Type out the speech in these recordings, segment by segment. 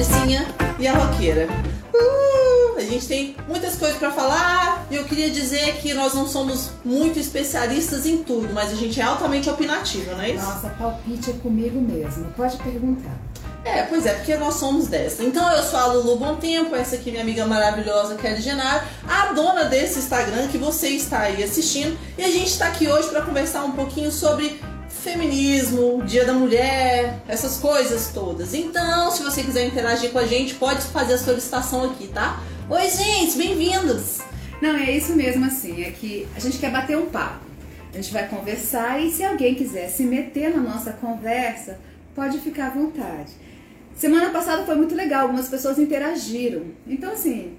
Patricinha e a Roqueira. Uh, a gente tem muitas coisas para falar e eu queria dizer que nós não somos muito especialistas em tudo, mas a gente é altamente opinativa, não é isso? Nossa, palpite é comigo mesmo. Pode perguntar. É, pois é, porque nós somos dessa. Então eu sou a Lulu Bom Tempo, essa aqui é minha amiga maravilhosa Kelly Genaro, a dona desse Instagram que você está aí assistindo. E a gente está aqui hoje para conversar um pouquinho sobre feminismo, Dia da Mulher, essas coisas todas. Então, se você quiser interagir com a gente, pode fazer a solicitação aqui, tá? Oi, gente, bem-vindos! Não, é isso mesmo assim, é que a gente quer bater um papo. A gente vai conversar e se alguém quiser se meter na nossa conversa, pode ficar à vontade. Semana passada foi muito legal, algumas pessoas interagiram. Então, assim,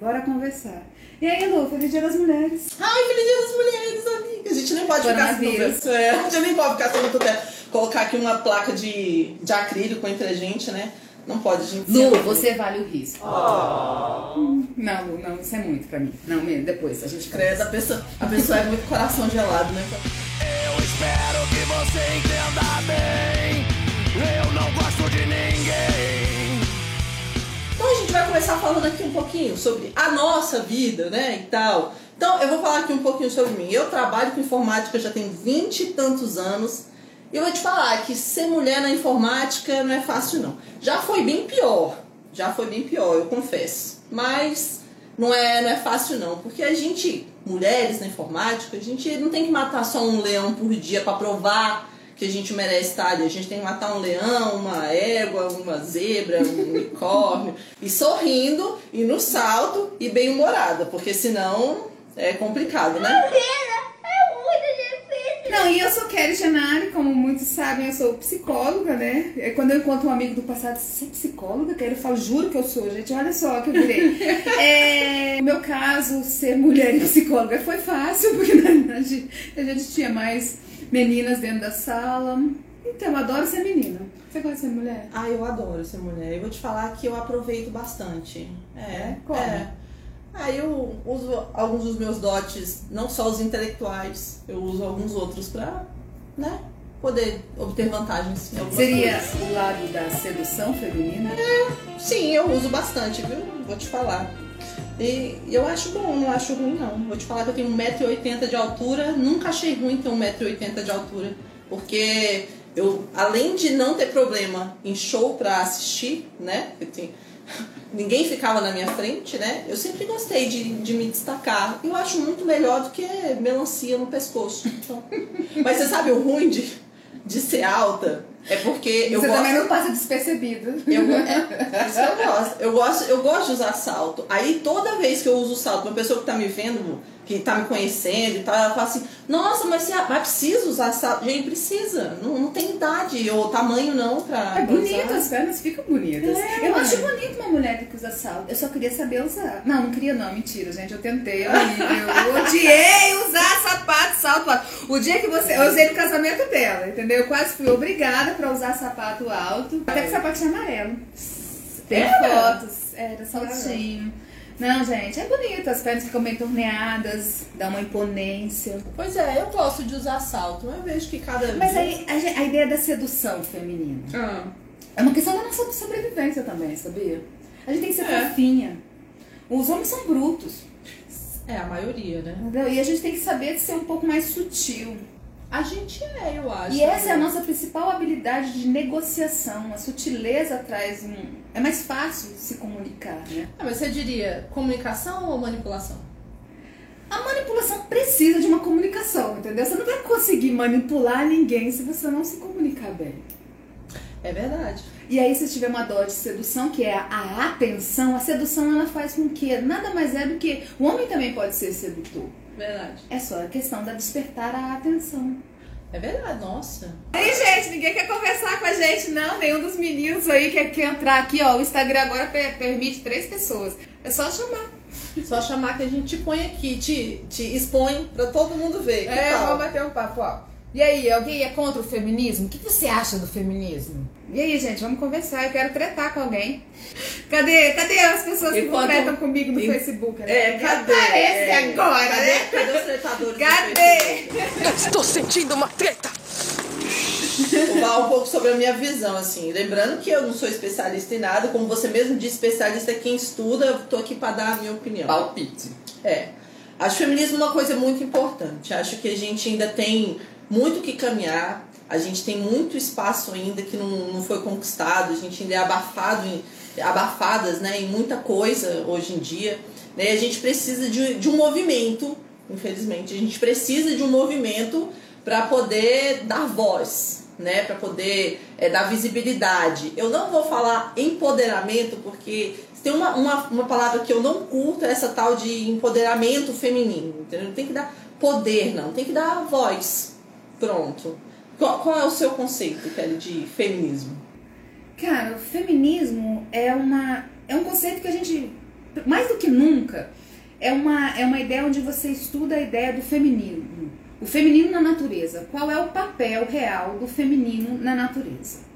bora conversar. E aí, Lu, feliz Dia das Mulheres. Ai, feliz Dia das Mulheres, amiga! A gente nem pode ficar assim, é, a gente nem pode ficar sem muito tempo. Colocar aqui uma placa de, de acrílico entre a gente, né? Não pode, a gente. Lu, você vale o risco. Oh. Não, Lu, não, isso é muito pra mim. Não, depois, a gente. Credo, a pessoa, a pessoa é muito coração gelado, né? Eu espero que você entenda bem. Eu não gosto de ninguém. Então a gente vai começar falando aqui um pouquinho sobre a nossa vida, né, e tal. Então eu vou falar aqui um pouquinho sobre mim. Eu trabalho com informática já tem vinte e tantos anos. E eu vou te falar que ser mulher na informática não é fácil não. Já foi bem pior. Já foi bem pior, eu confesso. Mas não é, não é fácil não, porque a gente, mulheres na informática, a gente não tem que matar só um leão por dia para provar que a gente merece estar ali. A gente tem que matar um leão, uma égua, uma zebra, um unicórnio. e sorrindo, e no salto, e bem humorada, porque senão é complicado, né? Não, e eu sou Kelly Genari, como muitos sabem, eu sou psicóloga, né? É quando eu encontro um amigo do passado, você é psicóloga? Eu falo, juro que eu sou, gente, olha só que eu virei. é, no meu caso, ser mulher e psicóloga foi fácil, porque na verdade a gente tinha mais meninas dentro da sala. Então, eu adoro ser menina. Você gosta de ser mulher? Ah, eu adoro ser mulher. Eu vou te falar que eu aproveito bastante. É. Como? É. Ah, eu uso alguns dos meus dotes, não só os intelectuais, eu uso alguns outros pra, né, poder obter vantagens. Seria coisas. o lado da sedução feminina? É, sim, eu uso bastante, viu? Vou te falar. E eu acho bom, não acho ruim não. Vou te falar que eu tenho 1,80m de altura, nunca achei ruim ter 1,80m de altura. Porque eu, além de não ter problema em show pra assistir, né? Ninguém ficava na minha frente, né? Eu sempre gostei de, de me destacar. Eu acho muito melhor do que melancia no pescoço. Então. Mas você sabe o ruim de, de ser alta? É porque eu Você gosto... também não passa despercebido. Eu, é, isso que eu gosto. Eu gosto. Eu gosto de usar salto. Aí toda vez que eu uso salto, uma pessoa que tá me vendo que tá me conhecendo e tal, ela fala assim, nossa, mas, você, mas precisa usar salto? Gente, precisa. Não, não tem idade ou tamanho não pra. É bonito, as pernas ficam bonitas. É. Eu acho bonito uma mulher que usa salto. Eu só queria saber usar. Não, não queria não, mentira, gente. Eu tentei. Eu, eu odiei usar sapato, salto alto. O dia que você. Eu usei no casamento dela, entendeu? Eu quase fui obrigada pra usar sapato alto. Até que sapato tinha amarelo. Tem fotos. Era saltinho. Não, gente, é bonito. As pernas ficam bem torneadas, dá uma imponência. Pois é, eu gosto de usar salto. Eu vejo que cada Mas aí a, a, ideia da sedução feminina ah. é uma questão da nossa sobrevivência também, sabia? A gente tem que ser é. fofinha. Os homens são brutos. É, a maioria, né? Entendeu? E a gente tem que saber ser um pouco mais sutil. A gente é, eu acho. E essa é a nossa principal habilidade de negociação. A sutileza traz um. É mais fácil se comunicar, né? Ah, mas você diria comunicação ou manipulação? A manipulação precisa de uma comunicação, entendeu? Você não vai conseguir manipular ninguém se você não se comunicar bem. É verdade. E aí, se tiver uma dó de sedução, que é a atenção, a sedução ela faz com que nada mais é do que. O homem também pode ser sedutor. Verdade. É só a questão da despertar a atenção. É verdade, nossa. Aí, gente, ninguém quer conversar com a gente, não. Nenhum dos meninos aí quer, quer entrar aqui, ó. O Instagram agora per permite três pessoas. É só chamar. Só chamar que a gente te põe aqui, te, te expõe pra todo mundo ver. Que é, tal? vamos bater um papo, ó. E aí, alguém é contra o feminismo? O que você acha do feminismo? E aí, gente, vamos conversar. Eu quero tretar com alguém. Cadê, cadê as pessoas que Enquanto... tretam comigo no e... Facebook? Né? É, cadê? Aparece é... agora, cadê? né? Cadê os tretadores? Cadê? Estou sentindo uma treta! Vou falar um pouco sobre a minha visão, assim. Lembrando que eu não sou especialista em nada, como você mesmo disse, especialista é quem estuda, eu tô aqui para dar a minha opinião. Palpite. É. Acho o feminismo uma coisa muito importante. Acho que a gente ainda tem muito que caminhar, a gente tem muito espaço ainda que não, não foi conquistado, a gente ainda é abafado em, abafadas né, em muita coisa hoje em dia. Né? A gente precisa de, de um movimento, infelizmente, a gente precisa de um movimento para poder dar voz, né, para poder é, dar visibilidade. Eu não vou falar empoderamento porque tem uma, uma, uma palavra que eu não curto, é essa tal de empoderamento feminino, entendeu? Tem que dar poder, não, tem que dar voz. Pronto. Qual, qual é o seu conceito, Kelly, de feminismo? Cara, o feminismo é, uma, é um conceito que a gente, mais do que nunca, é uma, é uma ideia onde você estuda a ideia do feminino. O feminino na natureza. Qual é o papel real do feminino na natureza?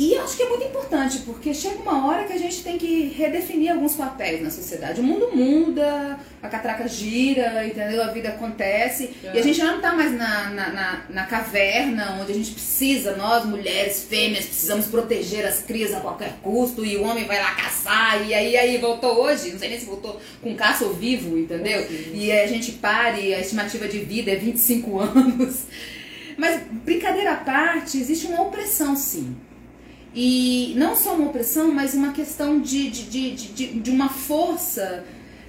E acho que é muito importante, porque chega uma hora que a gente tem que redefinir alguns papéis na sociedade. O mundo muda, a catraca gira, entendeu? A vida acontece. É. E a gente já não está mais na, na, na, na, caverna, onde a gente precisa, nós mulheres, fêmeas, precisamos proteger as crias a qualquer custo, e o homem vai lá caçar, e aí, aí voltou hoje, não sei nem se voltou com caça ou vivo, entendeu? Sim. E a gente pare, a estimativa de vida é 25 anos. Mas, brincadeira à parte, existe uma opressão, sim. E não só uma opressão, mas uma questão de, de, de, de, de uma força.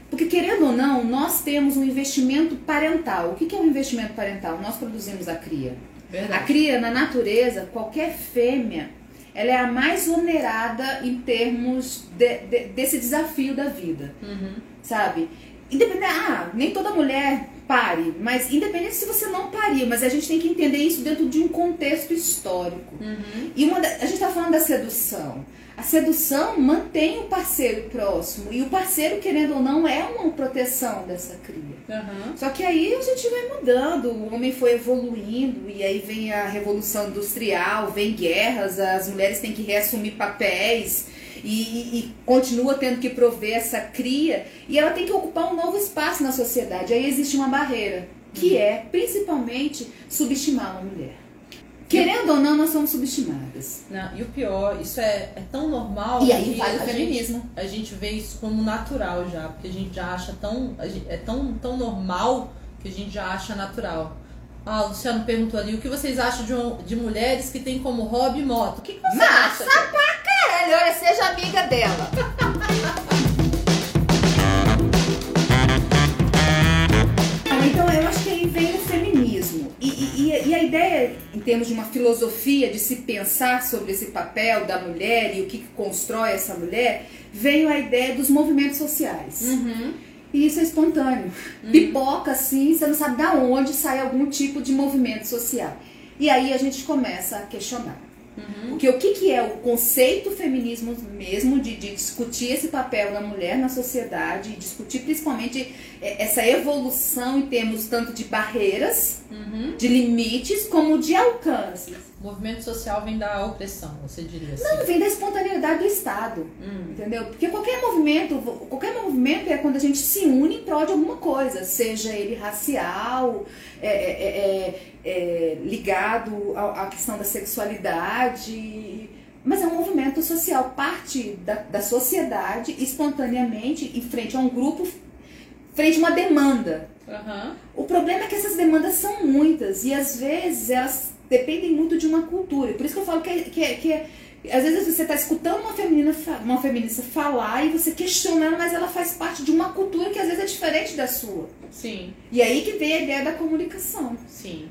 Porque, querendo ou não, nós temos um investimento parental. O que é um investimento parental? Nós produzimos a cria. Verdade. A cria, na natureza, qualquer fêmea, ela é a mais onerada em termos de, de, desse desafio da vida. Uhum. Sabe? Independente, ah, nem toda mulher pare, mas independente se você não pariu, mas a gente tem que entender isso dentro de um contexto histórico. Uhum. E uma da, a gente está falando da sedução. A sedução mantém o parceiro próximo e o parceiro, querendo ou não, é uma proteção dessa cria. Uhum. Só que aí a gente vai mudando, o homem foi evoluindo e aí vem a revolução industrial, vem guerras, as mulheres têm que reassumir papéis e, e, continua tendo que prover essa cria e ela tem que ocupar um novo espaço na sociedade. Aí existe uma barreira, que uhum. é principalmente subestimar uma mulher. Querendo ou não, nós somos subestimadas. Não, e o pior, isso é, é tão normal. E aí vai o feminismo. Gente, a gente vê isso como natural já, porque a gente já acha tão. é tão, tão normal que a gente já acha natural. Ah, o Luciano perguntou ali, o que vocês acham de, de mulheres que têm como hobby moto? O que, que você Massa acha? pra caralho, olha, seja amiga dela. então eu acho que aí vem o feminismo. E, e, e, a ideia, em termos de uma filosofia de se pensar sobre esse papel da mulher e o que, que constrói essa mulher, veio a ideia dos movimentos sociais. Uhum. E isso é espontâneo. Uhum. Pipoca assim, você não sabe de onde sai algum tipo de movimento social. E aí a gente começa a questionar. Uhum. Porque o que, que é o conceito feminismo mesmo de, de, discutir esse papel da mulher na sociedade, discutir principalmente essa evolução em termos tanto de barreiras, uhum. de limites, como de alcances. O movimento social vem da opressão, você diria assim? Não, vem da espontaneidade do Estado, hum. entendeu? Porque qualquer movimento, qualquer movimento é quando a gente se une em prol de alguma coisa, seja ele racial, é, é, é, é ligado à, questão da sexualidade, mas é um movimento social, parte da, da sociedade espontaneamente em frente a um grupo, frente a uma demanda. Uhum. O problema é que essas demandas são muitas e às vezes elas dependem muito de uma cultura. Por isso que eu falo que, é, que, é, que é, às vezes você está escutando uma, feminina, uma feminista falar e você questiona ela, mas ela faz parte de uma cultura que às vezes é diferente da sua. Sim. E aí que vem a ideia da comunicação. Sim.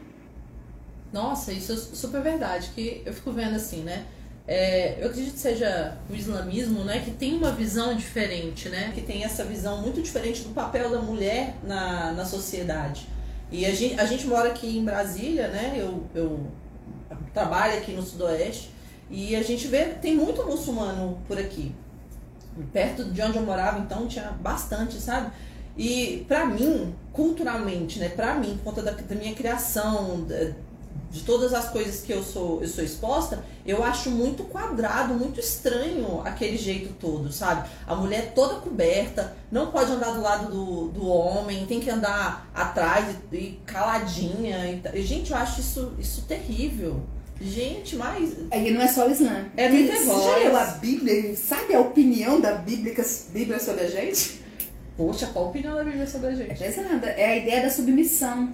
Nossa, isso é super verdade, que eu fico vendo assim, né? É, eu acredito que seja o islamismo, né, que tem uma visão diferente, né, que tem essa visão muito diferente do papel da mulher na, na sociedade. E a gente, a gente mora aqui em Brasília, né, eu, eu trabalho aqui no Sudoeste, e a gente vê, tem muito muçulmano por aqui. Perto de onde eu morava, então, tinha bastante, sabe? E para mim, culturalmente, né, para mim, por conta da, da minha criação, de todas as coisas que eu sou, eu sou exposta, eu acho muito quadrado, muito estranho aquele jeito todo, sabe? A mulher toda coberta, não pode andar do lado do, do homem, tem que andar atrás e, e caladinha. E, gente, eu acho isso, isso terrível. Gente, mas. Aí não é só o Islã. É muita Você já leu a Bíblia? Sabe a opinião da Bíblia, Bíblia sobre a gente? Poxa, qual a opinião da Bíblia sobre a É gente? pesada. É a ideia da submissão.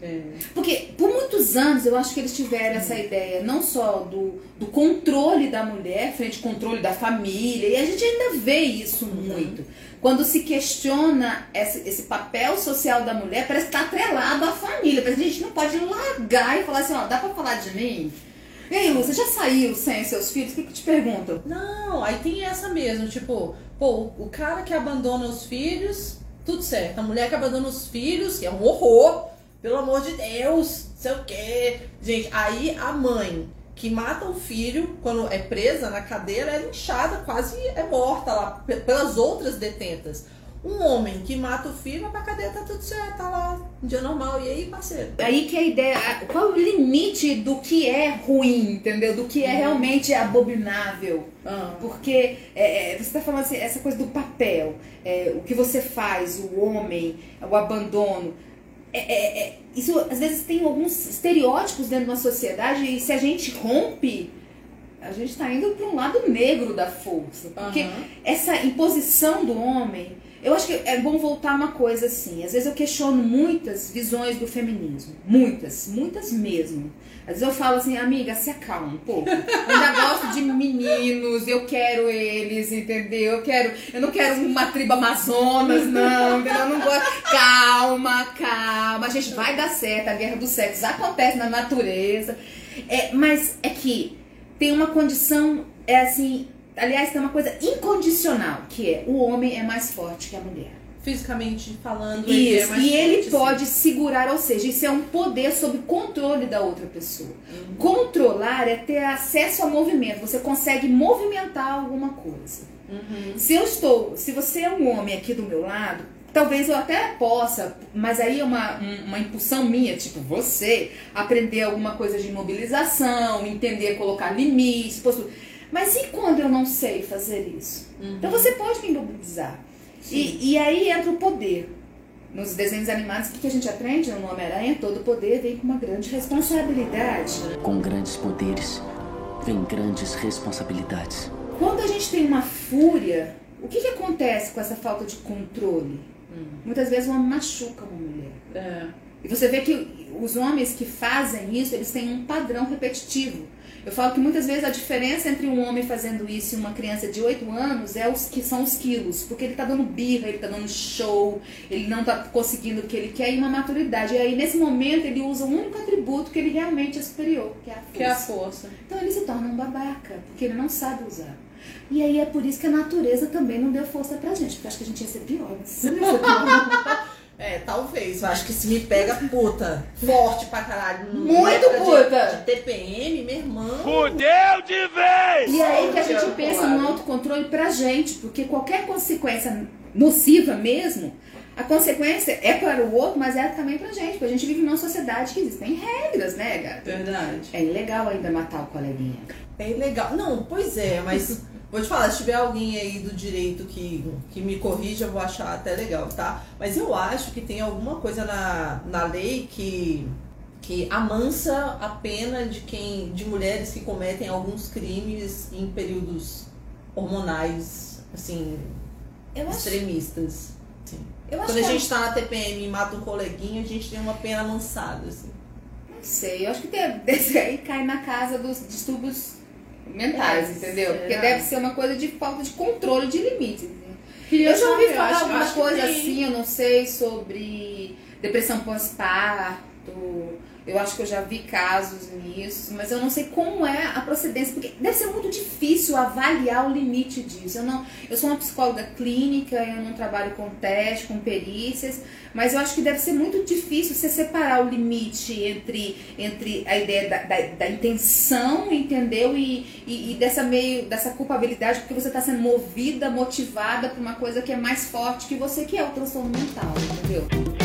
É. Porque por muitos anos eu acho que eles tiveram essa ideia, não só do, do controle da mulher, frente ao controle da família, e a gente ainda vê isso muito. Quando se questiona esse, esse papel social da mulher, parece que está atrelado à família. Parece que a gente não pode largar e falar assim, ó, dá pra falar de mim? E aí, Lu, você já saiu sem seus filhos? O que, que te perguntam? Não, aí tem essa mesmo, tipo, pô, o cara que abandona os filhos, tudo certo. A mulher que abandona os filhos, que é um horror, pelo amor de Deus, sei o quê. Gente, aí a mãe que mata o filho, quando é presa na cadeira, é linchada, quase é morta lá pe- pelas outras detentas. Um homem que mata o filho, vai pra cadeia, tá tudo certo, tá lá, um dia normal. E aí, parceiro? Aí que é a ideia, qual é o limite do que é ruim, entendeu? Do que é realmente abominável. Ah, Porque é, é, você está falando assim, essa coisa do papel, é, o que você faz, o homem, o abandono. É, é, é, isso às vezes tem alguns estereótipos dentro de uma sociedade e se a gente rompe, a gente está indo para um lado negro da força. Porque aham. essa imposição do homem, eu acho que é bom voltar uma coisa assim. Às vezes eu questiono muitas visões do feminismo. Muitas, muitas mesmo. Às vezes eu falo assim, amiga, se acalma um pouco. Eu ainda gosto de meninos, eu quero eles, entendeu? Eu quero, eu não quero uma tribo Amazonas, não, entendeu? Eu não gosto. Calma, calma. A gente vai dar certo, a guerra dos sexos acontece na natureza. É, mas é que tem uma condição, é assim, aliás, tem uma coisa incondicional, que é o homem é mais forte que a mulher. Fisicamente falando, ele é Isso, mais e ele forte, pode segurar, ou seja, isso é um poder sob controle da outra pessoa. Uhum. Controlar é ter acesso a movimento, você consegue movimentar alguma coisa. Uhum. Se eu estou, se você é um homem aqui do meu lado, talvez eu até possa, mas aí é uma, um- uma impulsão minha, tipo você, aprender alguma coisa de imobilização, entender, colocar limites, postura. Mas e quando eu não sei fazer isso? Uhum. Então você pode me imobilizar. E, e aí entra o poder. Nos desenhos animados, o que a gente aprende no Homem-Aranha? Todo poder vem com uma grande responsabilidade. Com grandes poderes, vem grandes responsabilidades. Quando a gente tem uma fúria, o que, que acontece com essa falta de controle? Muitas vezes o homem machuca uma mulher. É. E você vê que os homens que fazem isso, eles têm um padrão repetitivo. Eu falo que muitas vezes a diferença entre um homem fazendo isso e uma criança de 8 anos é os que são os quilos, porque ele tá dando birra, ele tá dando show, ele não tá conseguindo o que ele quer e uma maturidade. E aí nesse momento ele usa o único atributo que ele realmente é superior, que é a força. Que é a força. Então ele se torna um babaca, porque ele não sabe usar. E aí é por isso que a natureza também não deu força pra gente, porque acho que a gente ia ser pior. Não ia ser pior. É, talvez. Eu acho que se me pega puta, forte pra caralho. Muito época de- puta. De, TPM, meu irmão. Fudeu de vez! E aí que a gente pensa no autocontrole pra gente, porque qualquer consequência nociva mesmo, a consequência é para o outro, mas é também pra gente, porque a gente vive numa sociedade que existem regras, né, gata? Verdade. É ilegal ainda matar o coleguinha. É ilegal. Não, pois é, mas vou te falar, se tiver alguém aí do direito que, que me corrija, eu vou achar até legal, tá? Mas eu acho que tem alguma coisa na, na lei que, que amansa a pena de quem de mulheres que cometem alguns crimes em períodos hormonais, assim, Eu acho, extremistas. Sim. eu acho Quando a que gente tá na TPM e mata um coleguinha, a gente tem uma pena amansada, assim. não sei, eu acho que tem, aí cai na casa dos distúrbios mentais, É, entendeu? Porque deve ser uma coisa de falta de controle de limites. Queria Eu já ouvi falar acho- alguma acho coisa assim, eu não sei, sobre depressão pós-parto. Eu acho que eu já vi casos nisso, mas eu não sei como é a procedência, porque deve ser muito difícil avaliar o limite disso. Eu não, eu sou uma psicóloga clínica, eu não trabalho com teste, com perícias, mas eu acho que deve ser muito difícil você separar o limite entre, entre a ideia da, da, da intenção, entendeu? E, e, e dessa meio dessa culpabilidade, porque você está sendo movida, motivada por uma coisa que é mais forte que você, que é o transtorno mental, entendeu?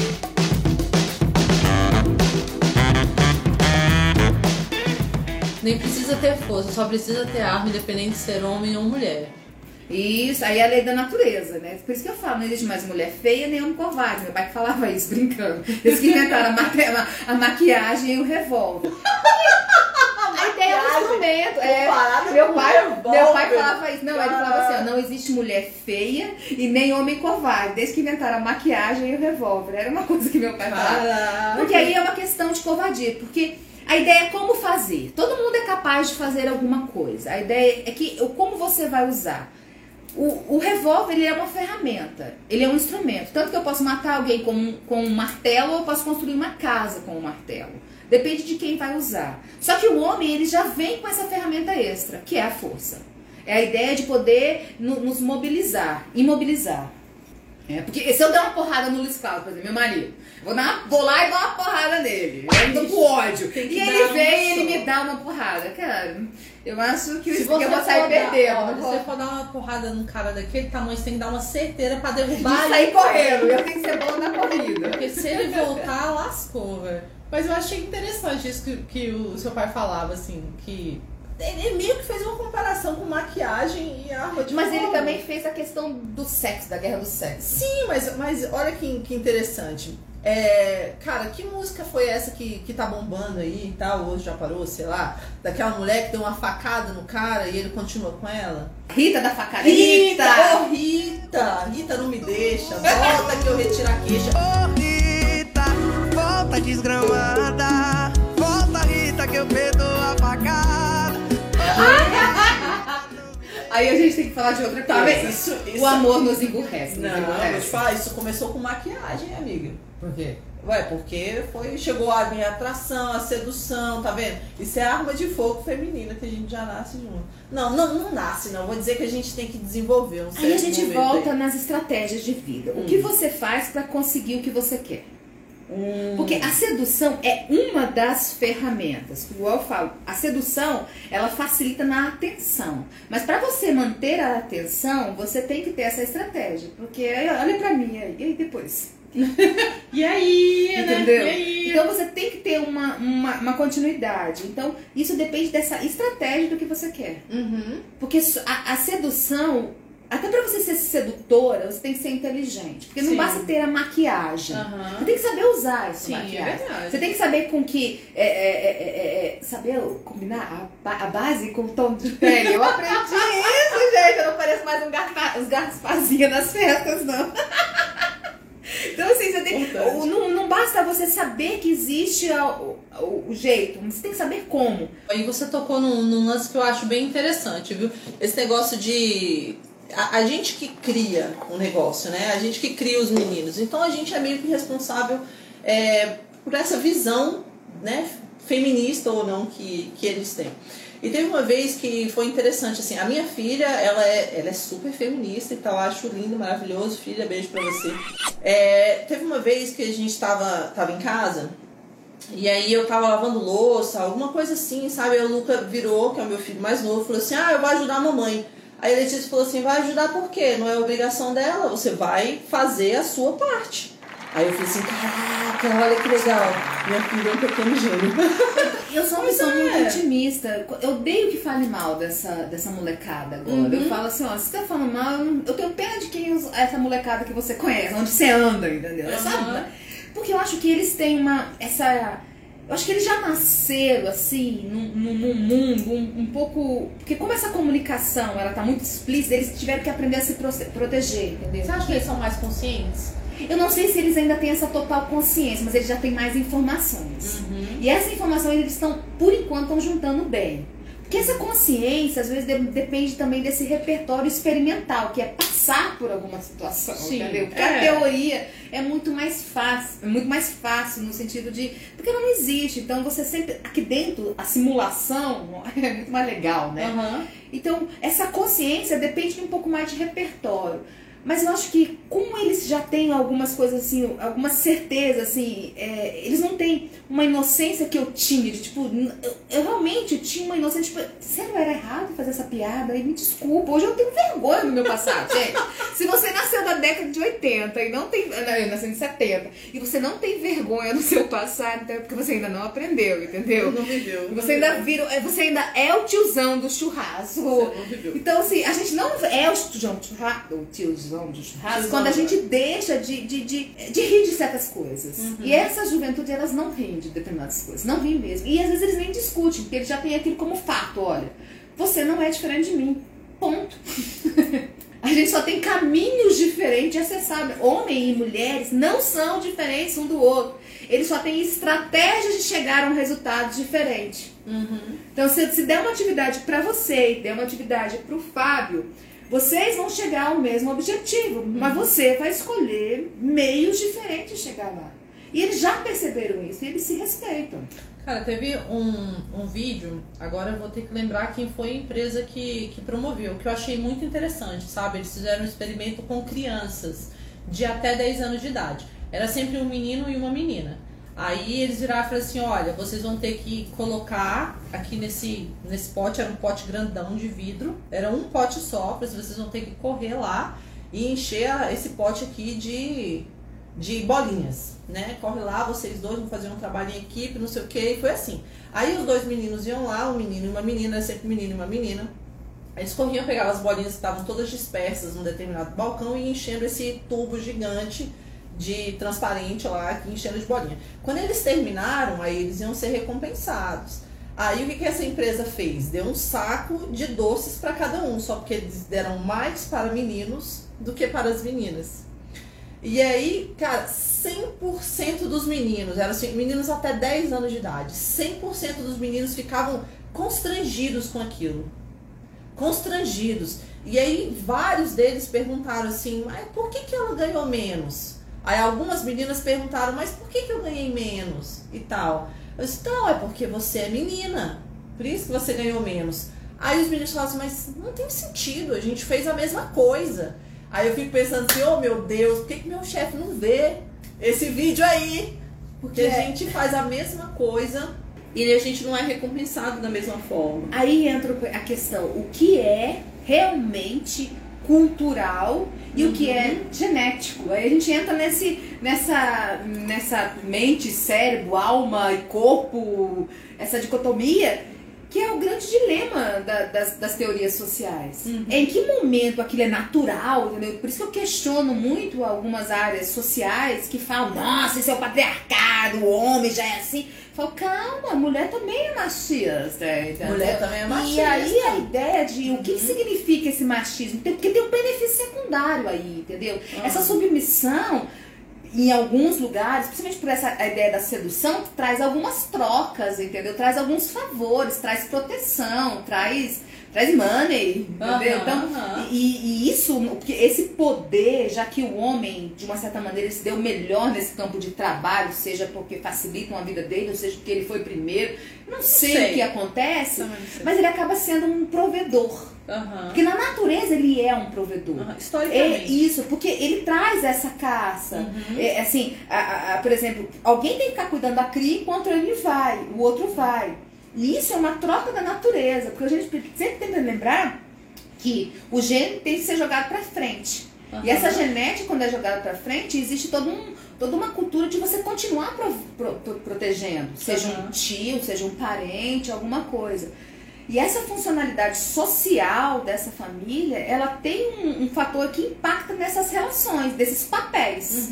Nem precisa ter força, só precisa ter arma, independente de ser homem ou mulher. Isso, aí é a lei da natureza, né? Por isso que eu falo, não existe mais mulher feia nem homem covarde. Meu pai que falava isso, brincando. Eles que inventaram a, maqui- a- maquiagem e o revólver. A ideia. É, Comparada meu, com pai, revólver. meu pai falava isso. Não, ele falava assim: ó, não existe mulher feia e nem homem covarde, desde que inventaram a maquiagem e o revólver. Era uma coisa que meu pai falava. Porque aí é uma questão de covardia. Porque a ideia é como fazer. Todo mundo é capaz de fazer alguma coisa. A ideia é que como você vai usar. O, o revólver ele é uma ferramenta, ele é um instrumento. Tanto que eu posso matar alguém com, com um martelo ou eu posso construir uma casa com um martelo. Depende de quem vai usar. Só que o homem ele já vem com essa ferramenta extra, que é a força. É a ideia de poder no- nos mobilizar, imobilizar. É, porque se eu der uma porrada no Luiz Cláudio, por exemplo, meu marido, vou, dar vou lá e dar uma porrada nele. Eu tô com ódio. E ele vem e ele me dá uma porrada. Cara, eu acho que, Se você eu vou sair perdendo. se você for dar uma porrada num cara daquele tamanho, você tem que dar uma certeira pra de derrubar sair ele. correndo. Eu tenho que ser boa na corrida. Porque se ele voltar, lascou, velho. Mas eu achei interessante isso que, que o seu pai falava, assim, que. Ele meio que fez uma comparação com maquiagem e arma de Mas ele fogo. também fez a questão do sexo, da guerra do sexo. Sim, mas, mas olha que, que interessante. É, cara, que música foi essa que, que tá bombando aí e tal? Hoje já parou, sei lá? Daquela mulher que deu uma facada no cara e ele continua com ela? Rita da facada. Rita! Ô, Rita! Rita, não me deixa. Volta que eu retiro a queixa. Ô Rita, volta desgramada. Volta Rita que eu perdoo a facada. Aí a gente tem que falar de outra Tá coisa. vendo? Isso, isso. O amor nos emburrece. Nos Não, vou te falar, isso começou com maquiagem, amiga. Por quê? Ué, porque foi, chegou a minha atração, a sedução, tá vendo? Isso é arma de fogo feminina que a gente já nasce junto. Não, não, não nasce, não. Vou dizer que a gente tem que desenvolver um Aí a gente volta aí. nas estratégias de vida. O Hum. que você faz pra conseguir o que você quer? Hum. Porque a sedução é uma das ferramentas. Igual eu falo, a sedução ela facilita na atenção. Mas para você manter a atenção, você tem que ter essa estratégia. Porque olha pra mim aí, e aí depois? E aí, Entendeu? né? E aí? Então você tem que ter uma, uma, uma continuidade. Então isso depende dessa estratégia do que você quer. Uhum. Porque a, a sedução, até pra você ser sedutora, você tem que ser inteligente. Porque não Sim. basta ter a maquiagem. Aham. Você tem que saber usar essa Sim, é maquiagem. verdade. Você tem que saber com que. É, é, é, é, é, saber combinar a, a base com o tom de pele. Eu aprendi isso, gente. Eu não pareço mais um gato, os gatos faziam nas festas, não. Então, assim, você tem, o- não, não basta você saber que existe o, o- o jeito, você tem que saber como. Aí você tocou num, num lance que eu acho bem interessante, viu? Esse negócio de. A, a gente que cria um negócio, né? A gente que cria os meninos. Então a gente é meio que responsável é, por essa visão, né? Feminista ou não que, que eles têm. E teve uma vez que foi interessante, assim, a minha filha, ela é, ela é super feminista e tal, acho lindo, maravilhoso, filha, beijo pra você. É, teve uma vez que a gente tava, tava em casa, e aí eu tava lavando louça, alguma coisa assim, sabe? Aí o Luca virou, que é o meu filho mais novo, falou assim: Ah, eu vou ajudar a mamãe. Aí a Letícia falou assim: Vai ajudar por quê? Não é obrigação dela, você vai fazer a sua parte. Aí eu falei assim: Caraca, olha que legal. Minha filha é um pequeno gênio. Eu sou uma pessoa é. muito otimista. Eu odeio que fale mal dessa, dessa molecada agora. Uhum. Eu falo assim, ó, se você tá falando mal, eu, não- eu tenho pena de quem usa essa molecada que você conhece, onde você anda, entendeu? Uhum. Sabe? Porque eu acho que eles têm uma. essa. Eu acho que eles já nasceram assim, num, num- mundo um, um pouco. Porque como essa comunicação ela tá muito explícita, eles tiveram que aprender a se prote- proteger, entendeu? Você acha que eles são mais conscientes? Eu não sei se eles ainda têm essa total consciência, mas eles já têm mais informações. Uhum. E essa informação eles estão, por enquanto, estão juntando bem. Porque essa consciência, às vezes, de- depende também desse repertório experimental, que é passar por alguma situação, Sim, entendeu? Porque é. a teoria é muito mais fácil, é muito mais fácil no sentido de. Porque não existe. Então você sempre. Aqui dentro, a simulação é muito mais legal, né? Aham. Então, essa consciência depende de um pouco mais de repertório. Mas eu acho que, como eles já têm algumas coisas assim, alguma certeza, assim, é, eles não têm uma inocência que eu tinha, de tipo, eu, eu realmente tinha uma inocência, tipo, sério, era errado fazer essa piada? Aí me desculpa, hoje eu tenho vergonha do meu passado, gente. Se você nasceu na década de 80 e não tem. Não, eu nasci em 70, e você não tem vergonha do seu passado, então é porque você ainda não aprendeu, entendeu? Não viveu. Você ainda vira, é, você ainda é o tiozão do churrasco. Você não viveu. Então, assim, a gente não é o tiozão do churrasco, o tiozão quando a gente deixa de, de, de, de rir de certas coisas. E essa juventude, elas não riem de determinadas coisas. Não riem mesmo. E às vezes eles nem discutem, porque eles já têm aquilo como fato. Olha, você não é diferente de mim. Ponto. A gente só tem caminhos diferentes de acessar. Homem e mulheres não são diferentes um do outro. Eles só têm estratégias de chegar a um resultado diferente. Então, se, se der uma atividade para você e der uma atividade para o Fábio, vocês vão chegar ao mesmo objetivo, mas você vai escolher meios diferentes de chegar lá. E eles já perceberam isso e eles se respeitam. Cara, teve um, um vídeo, agora eu vou ter que lembrar quem foi a empresa que, que promoveu, que eu achei muito interessante, sabe? Eles fizeram um experimento com crianças de até 10 anos de idade. Era sempre um menino e uma menina. Aí eles viraram e falaram assim, olha, vocês vão ter que colocar aqui nesse, nesse pote, era um pote grandão de vidro, era um pote só, vocês vão ter que correr lá e encher esse pote aqui de, de bolinhas, né? Corre lá, vocês dois vão fazer um trabalho em equipe, não sei o que, e foi assim. Aí os dois meninos iam lá, um menino e uma menina, sempre um menino e uma menina. Eles corriam, pegavam as bolinhas que estavam todas dispersas num determinado balcão e enchendo esse tubo gigante de transparente lá, enchendo de bolinha. Quando eles terminaram, aí eles iam ser recompensados. Aí o que, que essa empresa fez? Deu um saco de doces para cada um, só porque eles deram mais para meninos do que para as meninas. E aí, cara, 100% dos meninos, eram assim, meninos até 10 anos de idade, 100% dos meninos ficavam constrangidos com aquilo. Constrangidos. E aí, vários deles perguntaram assim: mas por que, que ela ganhou menos? Aí, algumas meninas perguntaram: mas por que, que eu ganhei menos? E tal. Eu disse: não, é porque você é menina. Por isso que você ganhou menos. Aí os meninos falaram assim: mas não tem sentido, a gente fez a mesma coisa. Aí eu fico pensando assim: oh meu Deus, por que, que meu chefe não vê esse vídeo aí? Porque a gente faz a mesma coisa e a gente não é recompensado da mesma forma. Aí entra a questão, o que é realmente cultural e o que é genético. Aí a gente entra nesse, nessa, nessa mente, cérebro, alma e corpo, essa dicotomia, que é o grande dilema da- das, das teorias sociais. Em que momento aquilo é natural, entendeu? Por isso que eu questiono muito algumas áreas sociais que falam, nossa, isso é o patriarcado, o homem já é assim. Eu falo, calma, mulher também é machista. Entendeu? Mulher também é E machista. aí a ideia de o que, que significa esse machismo? Porque tem um benefício secundário aí, entendeu? Essa submissão, em alguns lugares, principalmente por essa ideia da sedução, traz algumas trocas, entendeu? Traz alguns favores, traz proteção, traz, traz money, entendeu? Aham, então, aham. e, e isso, porque esse poder, já que o homem, de uma certa maneira, se deu melhor nesse campo de trabalho, seja porque facilitam a vida dele, ou seja porque ele foi primeiro, não sei, sei. o que acontece, não mas ele acaba sendo um provedor. Aham. Porque na natureza ele é um provedor. É Historicamente. isso, porque ele traz essa caça. É, assim, a- a- por exemplo, alguém tem que ficar cuidando da cria enquanto ele vai, o outro vai. E isso é uma troca da natureza, porque a gente sempre que lembrar que o gene tem que ser jogado para frente. E essa genética, quando é jogada para frente, existe todo um, toda uma cultura de você continuar pro- pro- pro- protegendo. Seja um Aham. tio, seja um parente, alguma coisa. E essa funcionalidade social dessa família, ela tem um, um fator que impacta nessas relações, desses papéis.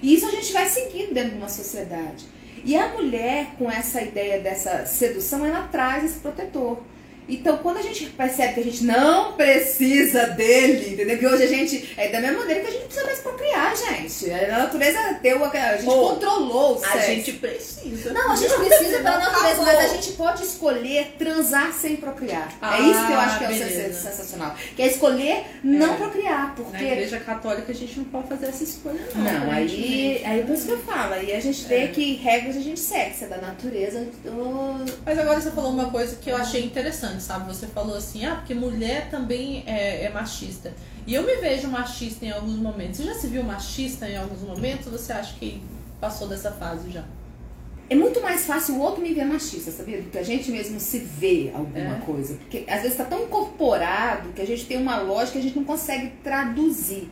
E isso a gente vai seguindo dentro de uma sociedade. E a mulher, com essa ideia dessa sedução, ela traz esse protetor. Então, quando a gente percebe que a gente não precisa dele, entendeu? Que hoje a gente. É da mesma maneira que a gente não precisa mais procriar, gente. A natureza deu. A a gente controlou o A sexo. gente precisa. Não, a gente precisa da natureza, Acabou. mas a gente pode escolher transar sem procriar. Ah, é isso que eu acho que é beleza. sens- sensacional. Que é escolher não É. procriar, Na porque. igreja católica a gente não pode fazer essa escolha, não. Não, aí, aparentemente. aí é por isso que eu falo. Aí a gente vê que regras a gente segue, se é da natureza. do- Mas agora você falou uma coisa que eu achei interessante, sabe? Você falou assim, ah, porque mulher também é, é machista. E eu me vejo machista em alguns momentos. Você já se viu machista em alguns momentos? Ou você acha que passou dessa fase já? É muito mais fácil o outro me ver machista, sabia? Do que a gente mesmo se vê alguma É. coisa. Porque às vezes tá tão incorporado que a gente tem uma lógica que a gente não consegue traduzir.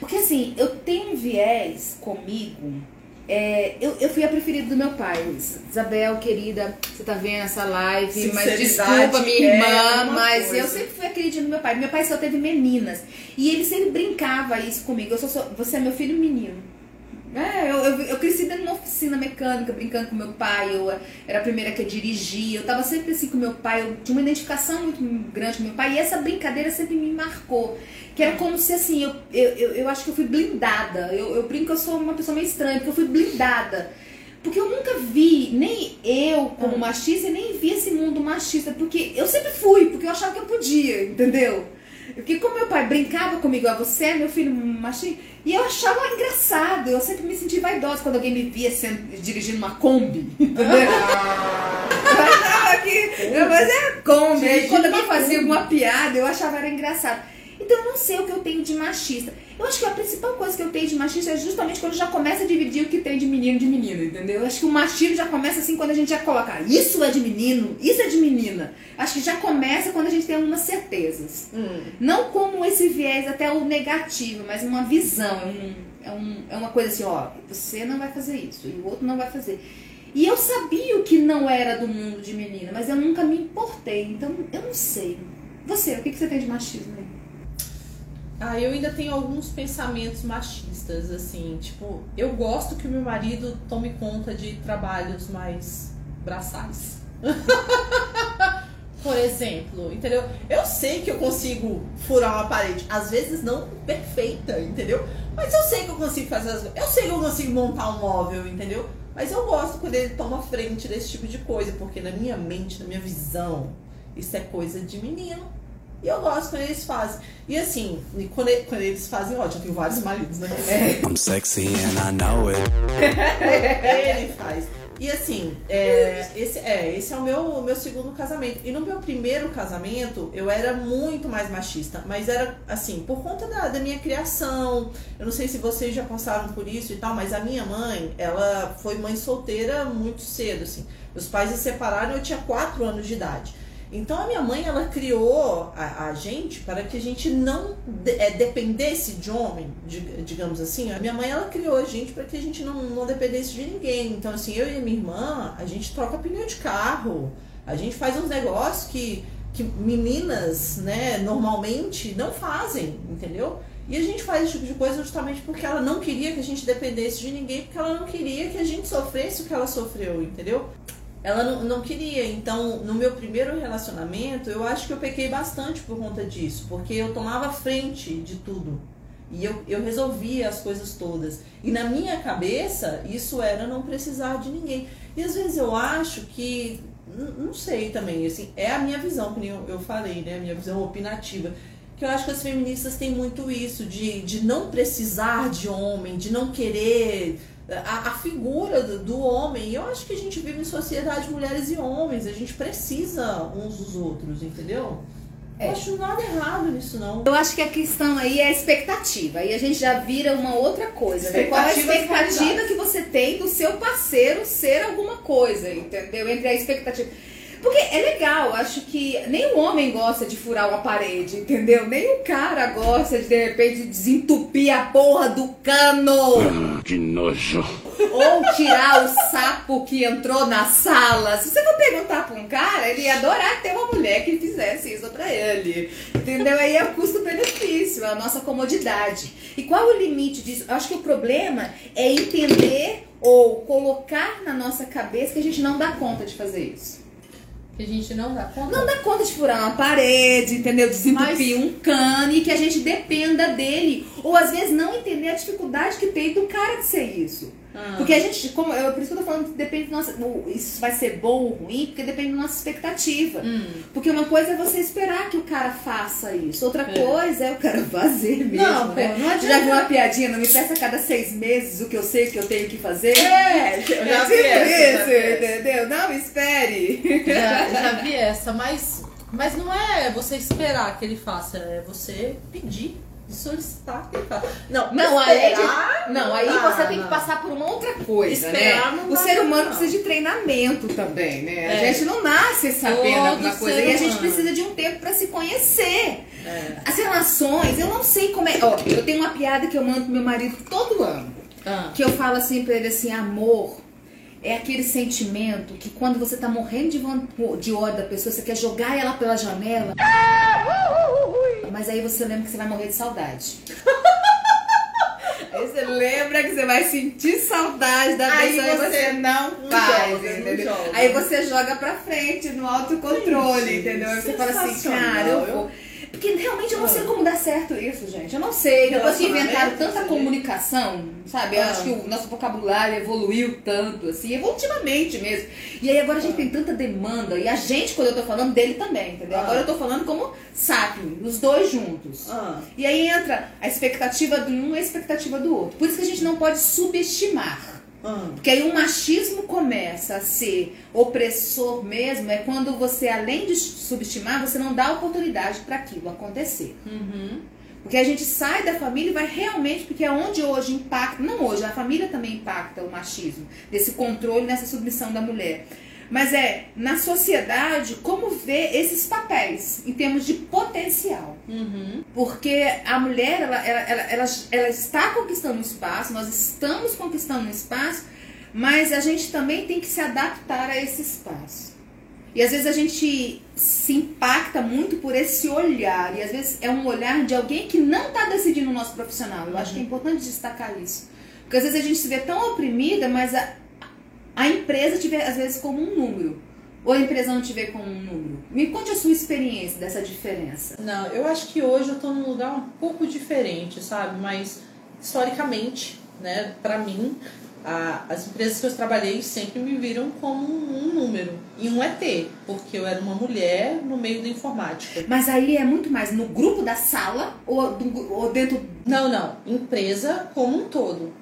Porque assim, eu tenho um viés comigo É, eu, eu fui a preferida do meu pai. Isabel, querida, você tá vendo essa live, mas desculpa, minha é irmã, uma mas coisa. eu sempre fui a queridinha do meu pai. Meu pai só teve meninas. E ele sempre brincava isso comigo. Eu sou, sou- você é meu filho menino. É, eu, eu, eu cresci dentro de uma oficina mecânica, brincando com meu pai, eu era a primeira que dirigia, eu tava sempre assim com meu pai, eu tinha uma identificação muito grande com meu pai, e essa brincadeira sempre me marcou. Que era como se assim, eu, eu, eu, eu acho que eu fui blindada. Eu, eu brinco que eu sou uma pessoa meio estranha, porque eu fui blindada. Porque eu nunca vi, nem eu como machista, e nem vi esse mundo machista. Porque eu sempre fui, porque eu achava que eu podia, entendeu? Porque como meu pai brincava comigo, ah, você é meu filho machista, e eu achava engraçado. Eu sempre me senti vaidosa quando alguém me via sendo, dirigindo uma Kombi, entendeu? eu achava que. Mas era Kombi. Aí quando alguém fazia alguma piada, eu achava era engraçado. Então eu não sei o que eu tenho de machista. Eu acho que a principal coisa que eu tenho de machista é justamente quando já começa a dividir o que tem de menino de menina, entendeu? Eu acho que o machismo já começa assim quando a gente já coloca "Ah, isso é de menino, isso é de menina. Acho que já começa quando a gente tem algumas certezas. Não como esse viés até o negativo, mas uma visão. É, um, é, um, é uma coisa assim, ó, você não vai fazer isso e o outro não vai fazer. E eu sabia o que não era do mundo de menina, mas eu nunca me importei. Então eu não sei. Você, o que, que você tem de machismo aí? Ah, eu ainda tenho alguns pensamentos machistas, assim, tipo, eu gosto que o meu marido tome conta de trabalhos mais braçais. Por exemplo, entendeu? Eu sei que eu consigo furar uma parede, às vezes não perfeita, entendeu? Mas eu sei que eu consigo fazer as Eu sei que eu consigo montar um móvel, entendeu? Mas eu gosto quando ele toma frente desse tipo de coisa, porque na minha mente, na minha visão, isso é coisa de menino. E eu gosto quando eles fazem. E assim, quando, quando eles fazem, ótimo, eu tenho vários maridos, né? I'm sexy and I know it. Ele faz. E assim, é, esse, é, esse é o meu, meu segundo casamento. E no meu primeiro casamento, eu era muito mais machista. Mas era assim, por conta da, da minha criação. Eu não sei se vocês já passaram por isso e tal, mas a minha mãe, ela foi mãe solteira muito cedo, assim. Meus pais se separaram e eu tinha 4 anos de idade. Então a minha mãe, ela criou a, a gente para que a gente não de- é, dependesse de homem, di- digamos assim. A minha mãe, ela criou a gente para que a gente não, não dependesse de ninguém. Então assim, eu e minha irmã, a gente troca pneu de carro, a gente faz uns negócios que, que meninas, né, normalmente não fazem, entendeu? E a gente faz esse tipo de coisa justamente porque ela não queria que a gente dependesse de ninguém, porque ela não queria que a gente sofresse o que ela sofreu, entendeu? Ela não, não queria. Então, no meu primeiro relacionamento, eu acho que eu pequei bastante por conta disso, porque eu tomava frente de tudo. E eu, eu resolvia as coisas todas. E na minha cabeça, isso era não precisar de ninguém. E às vezes eu acho que, não sei também, assim, é a minha visão, que eu, eu falei, né? A minha visão opinativa. Que eu acho que as feministas têm muito isso, de, de não precisar de homem, de não querer a, a figura do, do homem. E eu acho que a gente vive em sociedade mulheres e homens, a gente precisa uns dos outros, entendeu? É. Eu acho nada errado nisso, não. Eu acho que a questão aí é a expectativa. Aí a gente já vira uma outra coisa. Né? Qual é a expectativa que você tem do seu parceiro ser alguma coisa, entendeu? Entre a expectativa. Porque é legal, acho que nem o homem gosta de furar uma parede, entendeu? Nem o cara gosta de, de repente, desentupir a porra do cano. Que nojo. Ou tirar o sapo que entrou na sala. Se você for perguntar pra um cara, ele ia adorar ter uma mulher que fizesse isso pra ele. Entendeu? Aí é o custo-benefício, é a nossa comodidade. E qual é o limite disso? Eu acho que o problema é entender ou colocar na nossa cabeça que a gente não dá conta de fazer isso. Que a gente não dá conta. Não dá conta de furar uma parede, entendeu? Desentupir Mas- um cano e que a gente dependa dele. Ou às vezes não entender a dificuldade que tem do cara de ser isso. Ah. Porque a gente, como, eu, por isso que eu tô falando que depende nossa. Isso vai ser bom ou ruim, porque depende da nossa expectativa. Hum. Porque uma coisa é você esperar que o cara faça isso, outra É. coisa é o cara fazer mesmo. Não, né? pô, não adianta. Já viu uma piadinha? Não me peça a cada seis meses o que eu sei que eu tenho que fazer? É, É eu já tipo vi essa, já isso, essa. entendeu? Não, espere. Já, já vi essa, mas, mas não é você esperar que ele faça, é você pedir, solicitar que ele. Não, Não, aí, esperar, não, aí você tem que passar por uma outra coisa, Esperar né? O ser humano não. precisa de treinamento também, né? A É. gente não nasce sabendo Todo alguma coisa. E a gente precisa de um tempo pra se conhecer. É. As relações, eu não sei como é. Ó, eu tenho uma piada que eu mando pro meu marido todo ano. Ah. Que eu falo assim pra ele assim, amor é aquele sentimento que quando você tá morrendo de, de ódio da pessoa, você quer jogar ela pela janela. Mas aí você lembra que você vai morrer de saudade. Aí você lembra que você vai sentir saudade da Aí pessoa você você não não faz, joga, não entendeu? joga. Aí você joga pra frente no autocontrole, Gente, entendeu? Aí você fala assim, cara, eu Eu- vou. Porque realmente eu não sei como dar certo isso, gente. Eu não sei. Depois que inventaram tanta comunicação, sabe? Eu Ah. acho que o nosso vocabulário evoluiu tanto, assim, evolutivamente mesmo. E aí agora a gente tem tanta demanda. E a gente, quando eu tô falando, dele também, entendeu? Ah. Agora eu tô falando como sapien, os dois juntos. Ah. E aí entra a expectativa de um e a expectativa do outro. Por isso que a gente não pode subestimar. Ah. Porque aí o machismo começa a ser opressor mesmo, é quando você, além de subestimar, você não dá oportunidade para aquilo acontecer. Porque a gente sai da família e vai realmente, porque é onde hoje impacta, não hoje, a família também impacta o machismo, desse controle, nessa submissão da mulher. Mas é, na sociedade, como ver esses papéis em termos de potencial. Porque a mulher, ela, ela, ela, ela, ela está conquistando um espaço, nós estamos conquistando um espaço, mas a gente também tem que se adaptar a esse espaço. E às vezes a gente se impacta muito por esse olhar, e às vezes é um olhar de alguém que não está decidindo o nosso profissional. Eu acho que é importante destacar isso. Porque às vezes a gente se vê tão oprimida, mas a, a empresa te vê às vezes como um número. Ou a empresa não te vê como um número. Me conte a sua experiência dessa diferença. Não, eu acho que hoje eu tô num lugar um pouco diferente, sabe? Mas historicamente, né, para mim, a- as empresas que eu trabalhei sempre me viram como um, um número e um ET, porque eu era uma mulher no meio da informática. Mas aí é muito mais no grupo da sala ou, do- ou dentro. Não, não, empresa como um todo.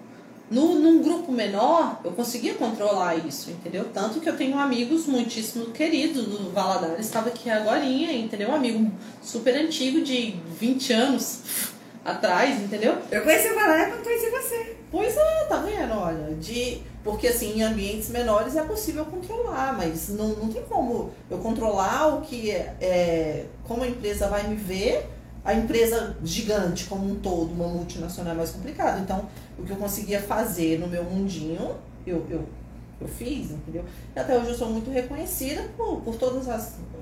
No, num grupo menor, eu conseguia controlar isso, entendeu? Tanto que eu tenho amigos muitíssimo queridos do Valadares, estava aqui agorinha, entendeu? Um amigo super antigo de 20 anos atrás, entendeu? Eu conheci o Valéria quando conheci você. Pois é, tá vendo? Olha, de. Porque assim, em ambientes menores é possível controlar, mas não, não tem como eu controlar o que é, é. Como a empresa vai me ver, a empresa gigante como um todo, uma multinacional é mais complicado. Então, o que eu conseguia fazer no meu mundinho, eu, eu, eu fiz, entendeu? E até hoje eu sou muito reconhecida por, por todos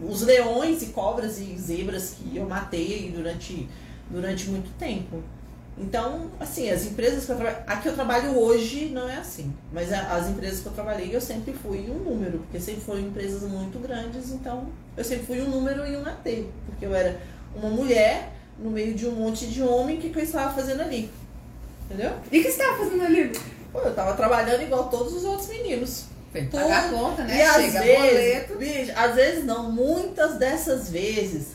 os leões e cobras e zebras que eu matei durante, durante muito tempo. Então, assim, as empresas que eu trabalho. A que eu trabalho hoje não é assim. Mas as empresas que eu trabalhei, eu sempre fui um número. Porque sempre foram empresas muito grandes. Então, eu sempre fui um número e um AT. Porque eu era uma mulher no meio de um monte de homem. O que, que eu estava fazendo ali? Entendeu? E o que você estava fazendo ali? Pô, eu tava trabalhando igual todos os outros meninos. Pagar a conta, né? E às Chega vezes, boleto. bicho, às vezes não, muitas dessas vezes,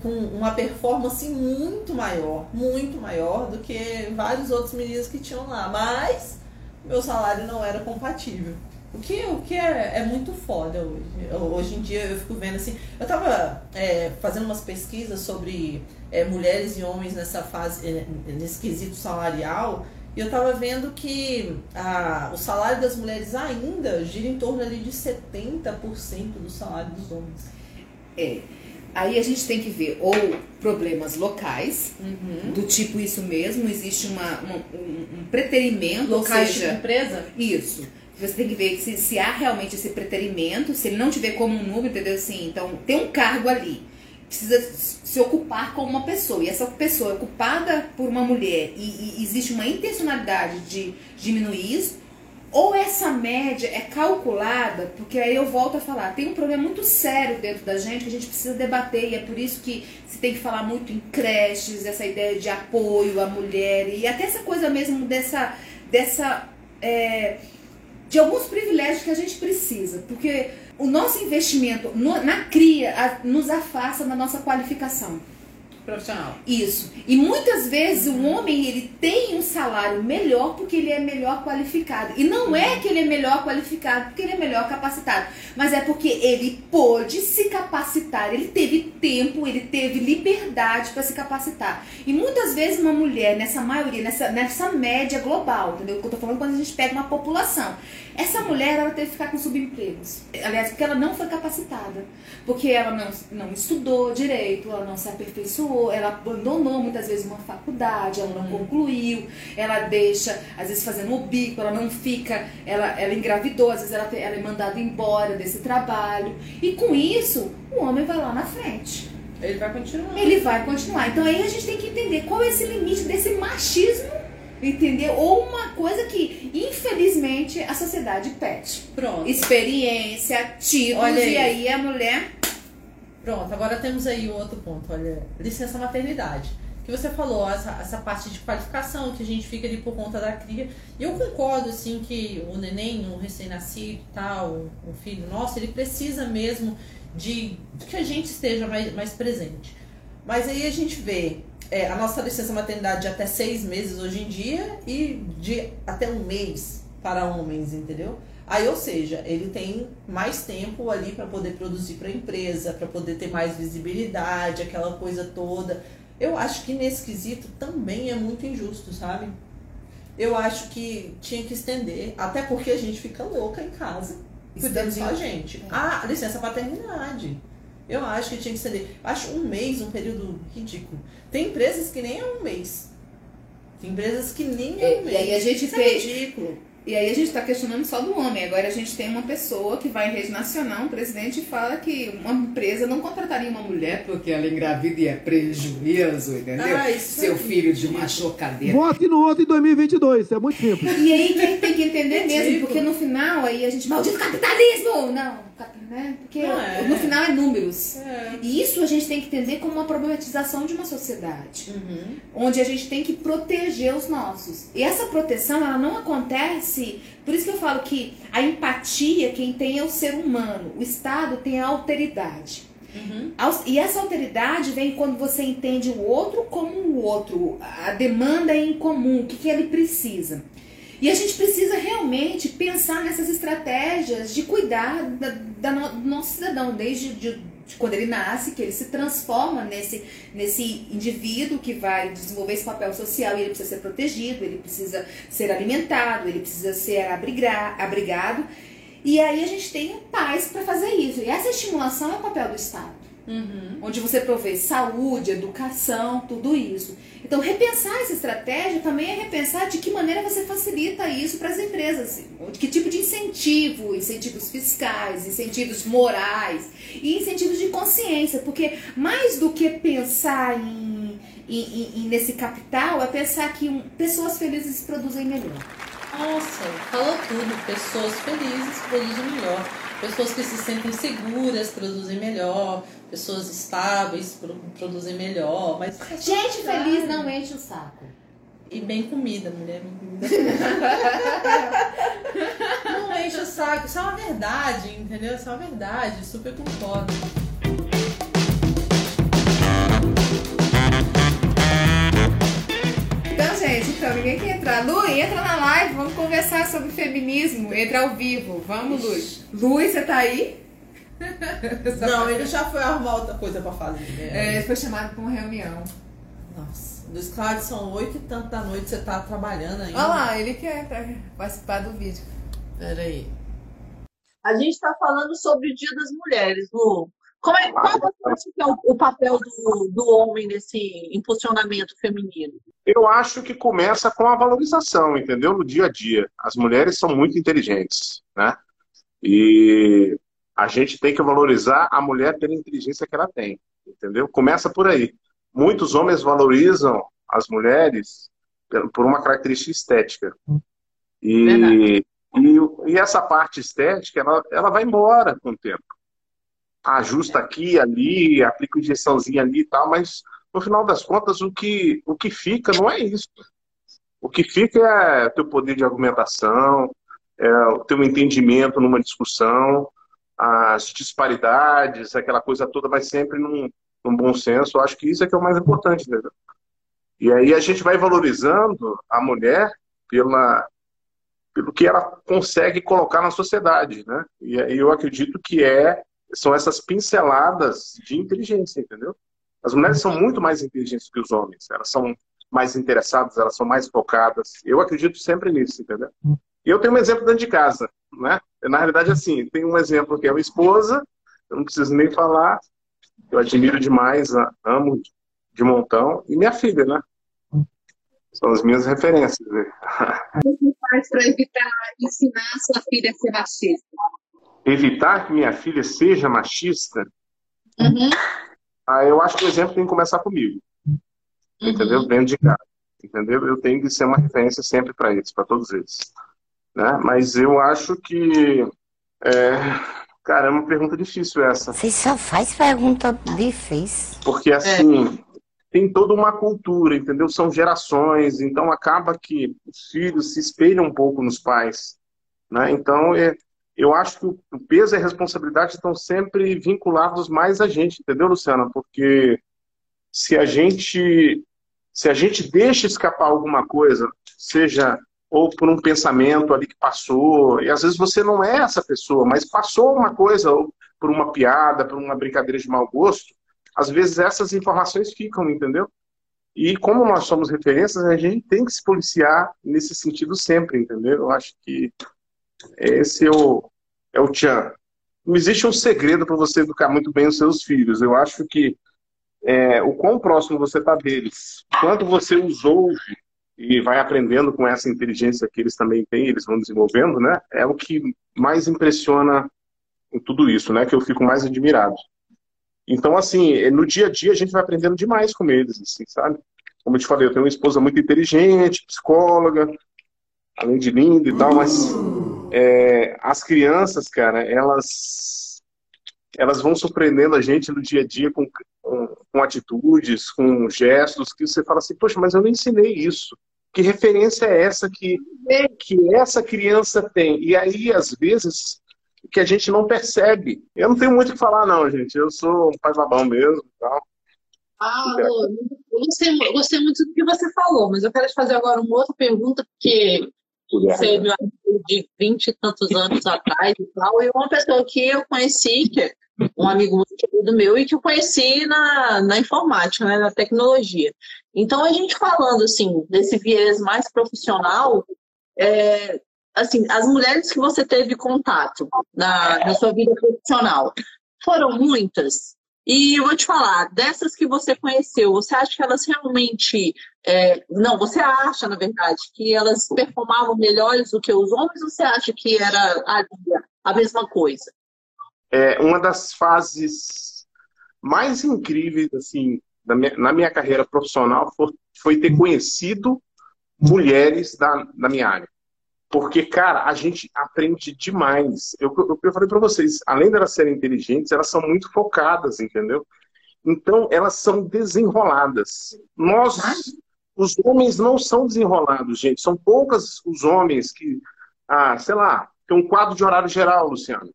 com uma performance muito maior, muito maior do que vários outros meninos que tinham lá. Mas meu salário não era compatível. O que, o que é, é muito foda hoje. Eu- Hoje em dia eu fico vendo assim. Eu tava é, fazendo umas pesquisas sobre é, mulheres e homens nessa fase, é, nesse quesito salarial. E eu tava vendo que a, o salário das mulheres ainda gira em torno ali de 70% do salário dos homens. É. Aí a gente tem que ver ou problemas locais, Uhum. do tipo isso mesmo, existe uma, uma- um, um preterimento, Locais ou tipo seja, empresa? Isso. Você tem que ver se, se há realmente esse preterimento, se ele não vê como um número, entendeu? Assim, então tem um cargo ali. Precisa se ocupar com uma pessoa. E essa pessoa é ocupada por uma mulher e, e existe uma intencionalidade de diminuir isso. Ou essa média é calculada, porque aí eu volto a falar, tem um problema muito sério dentro da gente que a gente precisa debater, e é por isso que se tem que falar muito em creches, essa ideia de apoio à mulher, e até essa coisa mesmo dessa, dessa é, de alguns privilégios que a gente precisa, porque o nosso investimento no- na cria a- nos afasta da nossa qualificação. Profissional. Isso. E muitas vezes o homem ele tem um salário melhor porque ele é melhor qualificado. E não é que ele é melhor qualificado porque ele é melhor capacitado, mas é porque ele pôde se capacitar, ele teve tempo, ele teve liberdade para se capacitar. E muitas vezes uma mulher, nessa maioria, nessa, nessa média global, entendeu? Que eu tô falando quando a gente pega uma população. Essa mulher, ela teve que ficar com subempregos. Aliás, porque ela não foi capacitada. Porque ela não, não estudou direito, ela não se aperfeiçoou, passou, ela abandonou muitas vezes uma faculdade, ela não concluiu, ela deixa, às vezes fazendo o bico, ela não fica, ela, ela engravidou, às vezes ela, ela é mandada embora desse trabalho. E com isso, o homem vai lá na frente. Ele vai continuar. Ele vai continuar. Então aí a gente tem que entender qual é esse limite desse machismo, entendeu? Ou uma coisa que, infelizmente, a sociedade pede. Pronto. Experiência, títulos, Olha e aí a mulher. Pronto, agora temos aí outro ponto, olha, licença maternidade. Que você falou, essa, essa parte de qualificação que a gente fica ali por conta da cria. E eu concordo, assim, que o neném, o recém-nascido e tal, o filho nosso, ele precisa mesmo de, de que a gente esteja mais, mais presente. Mas aí a gente vê é, a nossa licença maternidade de até seis meses hoje em dia e de até um mês para homens, entendeu? Aí, ou seja, ele tem mais tempo ali para poder produzir para a empresa, para poder ter mais visibilidade, aquela coisa toda. Eu acho que nesse quesito também é muito injusto, sabe? Eu acho que tinha que estender, até porque a gente fica louca em casa, cuidando só a gente. Ah, licença paternidade. Eu acho que tinha que estender. Acho um mês um período ridículo. Tem empresas que nem é um mês. Tem empresas que nem é um mês. e aí a gente Isso tem- é ridículo. E aí a gente está questionando só do homem. Agora a gente tem uma pessoa que vai em rede nacional, um presidente, e fala que uma empresa não contrataria uma mulher porque ela engravida e é prejuízo, entendeu? Ah, isso Seu é filho de uma chocadeira. Vote no outro em 2022, isso é muito simples. E aí quem tem que entender mesmo, porque no final aí a gente, maldito capitalismo! Não, cap- né? Porque é. no final é números. É. E isso a gente tem que entender como uma problematização de uma sociedade. Uhum. onde a gente tem que proteger os nossos. E essa proteção, ela não acontece. Por isso que eu falo que a empatia, quem tem é o ser humano. O Estado tem a alteridade. Uhum. E essa alteridade vem quando você entende o outro como o outro, a demanda é em comum, o que, que ele precisa. E a gente precisa realmente pensar nessas estratégias de cuidar da, da no- do nosso cidadão, desde de, de quando ele nasce, que ele se transforma nesse, nesse indivíduo que vai desenvolver esse papel social e ele precisa ser protegido, ele precisa ser alimentado, ele precisa ser abrigar, abrigado. E aí a gente tem pais para fazer isso. E essa estimulação é o papel do Estado Uhum. onde você provê saúde, educação, tudo isso. Então, repensar essa estratégia também é repensar de que maneira você facilita isso para as empresas. De que tipo de incentivo, incentivos fiscais, incentivos morais e incentivos de consciência. Porque mais do que pensar em, em- em- nesse capital, é pensar que pessoas felizes produzem melhor. Nossa, falou tudo. Pessoas felizes produzem melhor. Pessoas que se sentem seguras produzem melhor. Pessoas estáveis pro- produzem melhor. Mas Gente feliz não enche o saco. E bem comida, mulher. Bem comida. Não enche o saco. Isso é uma verdade, entendeu? Isso é uma verdade. Super concordo. Então, gente, então, ninguém quer entrar. Lu, entra na live, vamos conversar sobre feminismo. Entra ao vivo. Vamos, Lu. Lu, você tá aí? Não, ele já foi arrumar outra coisa pra fazer. É, ele foi chamado pra uma reunião. Nossa, dos claros são oito e tanto da noite, você tá trabalhando ainda. Olha lá, ele quer participar do vídeo. Peraí. A gente está falando sobre o Dia das Mulheres, Lu. Como é, qual você acha que é o, o papel do, do homem nesse impulsionamento feminino? Eu acho que começa com a valorização, entendeu? No dia a dia. As mulheres são muito inteligentes, né? E a gente tem que valorizar a mulher pela inteligência que ela tem, entendeu? Começa por aí. Muitos homens valorizam as mulheres por- uma característica estética. E, e, e essa parte estética, ela, ela vai embora com o tempo. Ajusta aqui, ali, aplica injeçãozinha ali e tal, mas no final das contas, o que, o que fica não é isso. O que fica é teu poder de argumentação, é o teu entendimento numa discussão, as disparidades, aquela coisa toda vai sempre num, num bom senso. Eu acho que isso é que é o mais importante, entendeu? E aí a gente vai valorizando a mulher pela, pelo que ela consegue colocar na sociedade, né? E eu acredito que é são essas pinceladas de inteligência, entendeu? As mulheres são muito mais inteligentes que os homens. Elas são mais interessadas, elas são mais focadas. Eu acredito sempre nisso, entendeu? E eu tenho um exemplo dentro de casa, né? Na realidade, assim, tem um exemplo que é a minha esposa, eu não preciso nem falar, eu admiro demais, amo de montão, e minha filha, né? São as minhas referências. Né? Você faz para evitar ensinar a sua filha a ser machista? Evitar que minha filha seja machista? Uhum. Ah, eu acho que o exemplo tem que começar comigo. Uhum. Entendeu? Dentro de casa. Entendeu? Eu tenho que ser uma referência sempre para eles, para todos eles. Né? Mas eu acho que. É... Cara, é uma pergunta difícil essa. Você só faz pergunta difícil. Porque assim. É tem toda uma cultura, entendeu? São gerações, então acaba que os filhos se espelham um pouco nos pais, né? Então, é, eu acho que o peso e a responsabilidade estão sempre vinculados mais a gente, entendeu, Luciana? Porque se a gente se a gente deixa escapar alguma coisa, seja ou por um pensamento ali que passou, e às vezes você não é essa pessoa, mas passou uma coisa, ou por uma piada, por uma brincadeira de mau gosto, às vezes essas informações ficam, entendeu? E como nós somos referências, a gente tem que se policiar nesse sentido sempre, entendeu? Eu acho que esse é o, é o tchan. Não existe um segredo para você educar muito bem os seus filhos. Eu acho que é, o quão próximo você está deles, quanto você os ouve e vai aprendendo com essa inteligência que eles também têm, eles vão desenvolvendo, né? É o que mais impressiona em tudo isso, né? Que eu fico mais admirado. Então, assim, no dia a dia a gente vai aprendendo demais com eles, assim, sabe? Como eu te falei, eu tenho uma esposa muito inteligente, psicóloga, além de linda e tal, mas é, as crianças, cara, elas elas vão surpreendendo a gente no dia a dia com, com, com atitudes, com gestos, que você fala assim, poxa, mas eu não ensinei isso. Que referência é essa que, que essa criança tem? E aí, às vezes, que a gente não percebe. Eu não tenho muito o que falar, não, gente. Eu sou um pai babão mesmo tal. Ah, eu gostei, eu gostei muito do que você falou, mas eu quero te fazer agora uma outra pergunta, porque você é meu amigo de vinte e tantos anos atrás e tal, e uma pessoa que eu conheci, que um amigo muito querido meu, e que eu conheci na, na informática, né, na tecnologia. Então, a gente falando, assim, desse viés mais profissional, é, assim, as mulheres que você teve contato na, na sua vida profissional, foram muitas? E eu vou te falar, dessas que você conheceu, você acha que elas realmente. É, não, você acha, na verdade, que elas performavam melhores do que os homens ou você acha que era a, a mesma coisa? É, uma das fases mais incríveis, assim, minha, na minha carreira profissional foi, ter conhecido mulheres da, da minha área. Porque, cara, a gente aprende demais. Eu, eu, eu falei para vocês, além de elas serem inteligentes, elas são muito focadas, entendeu? Então, elas são desenroladas. Nós, os homens não são desenrolados, gente. São poucas os homens que, ah, sei lá, tem um quadro de horário geral, Luciano.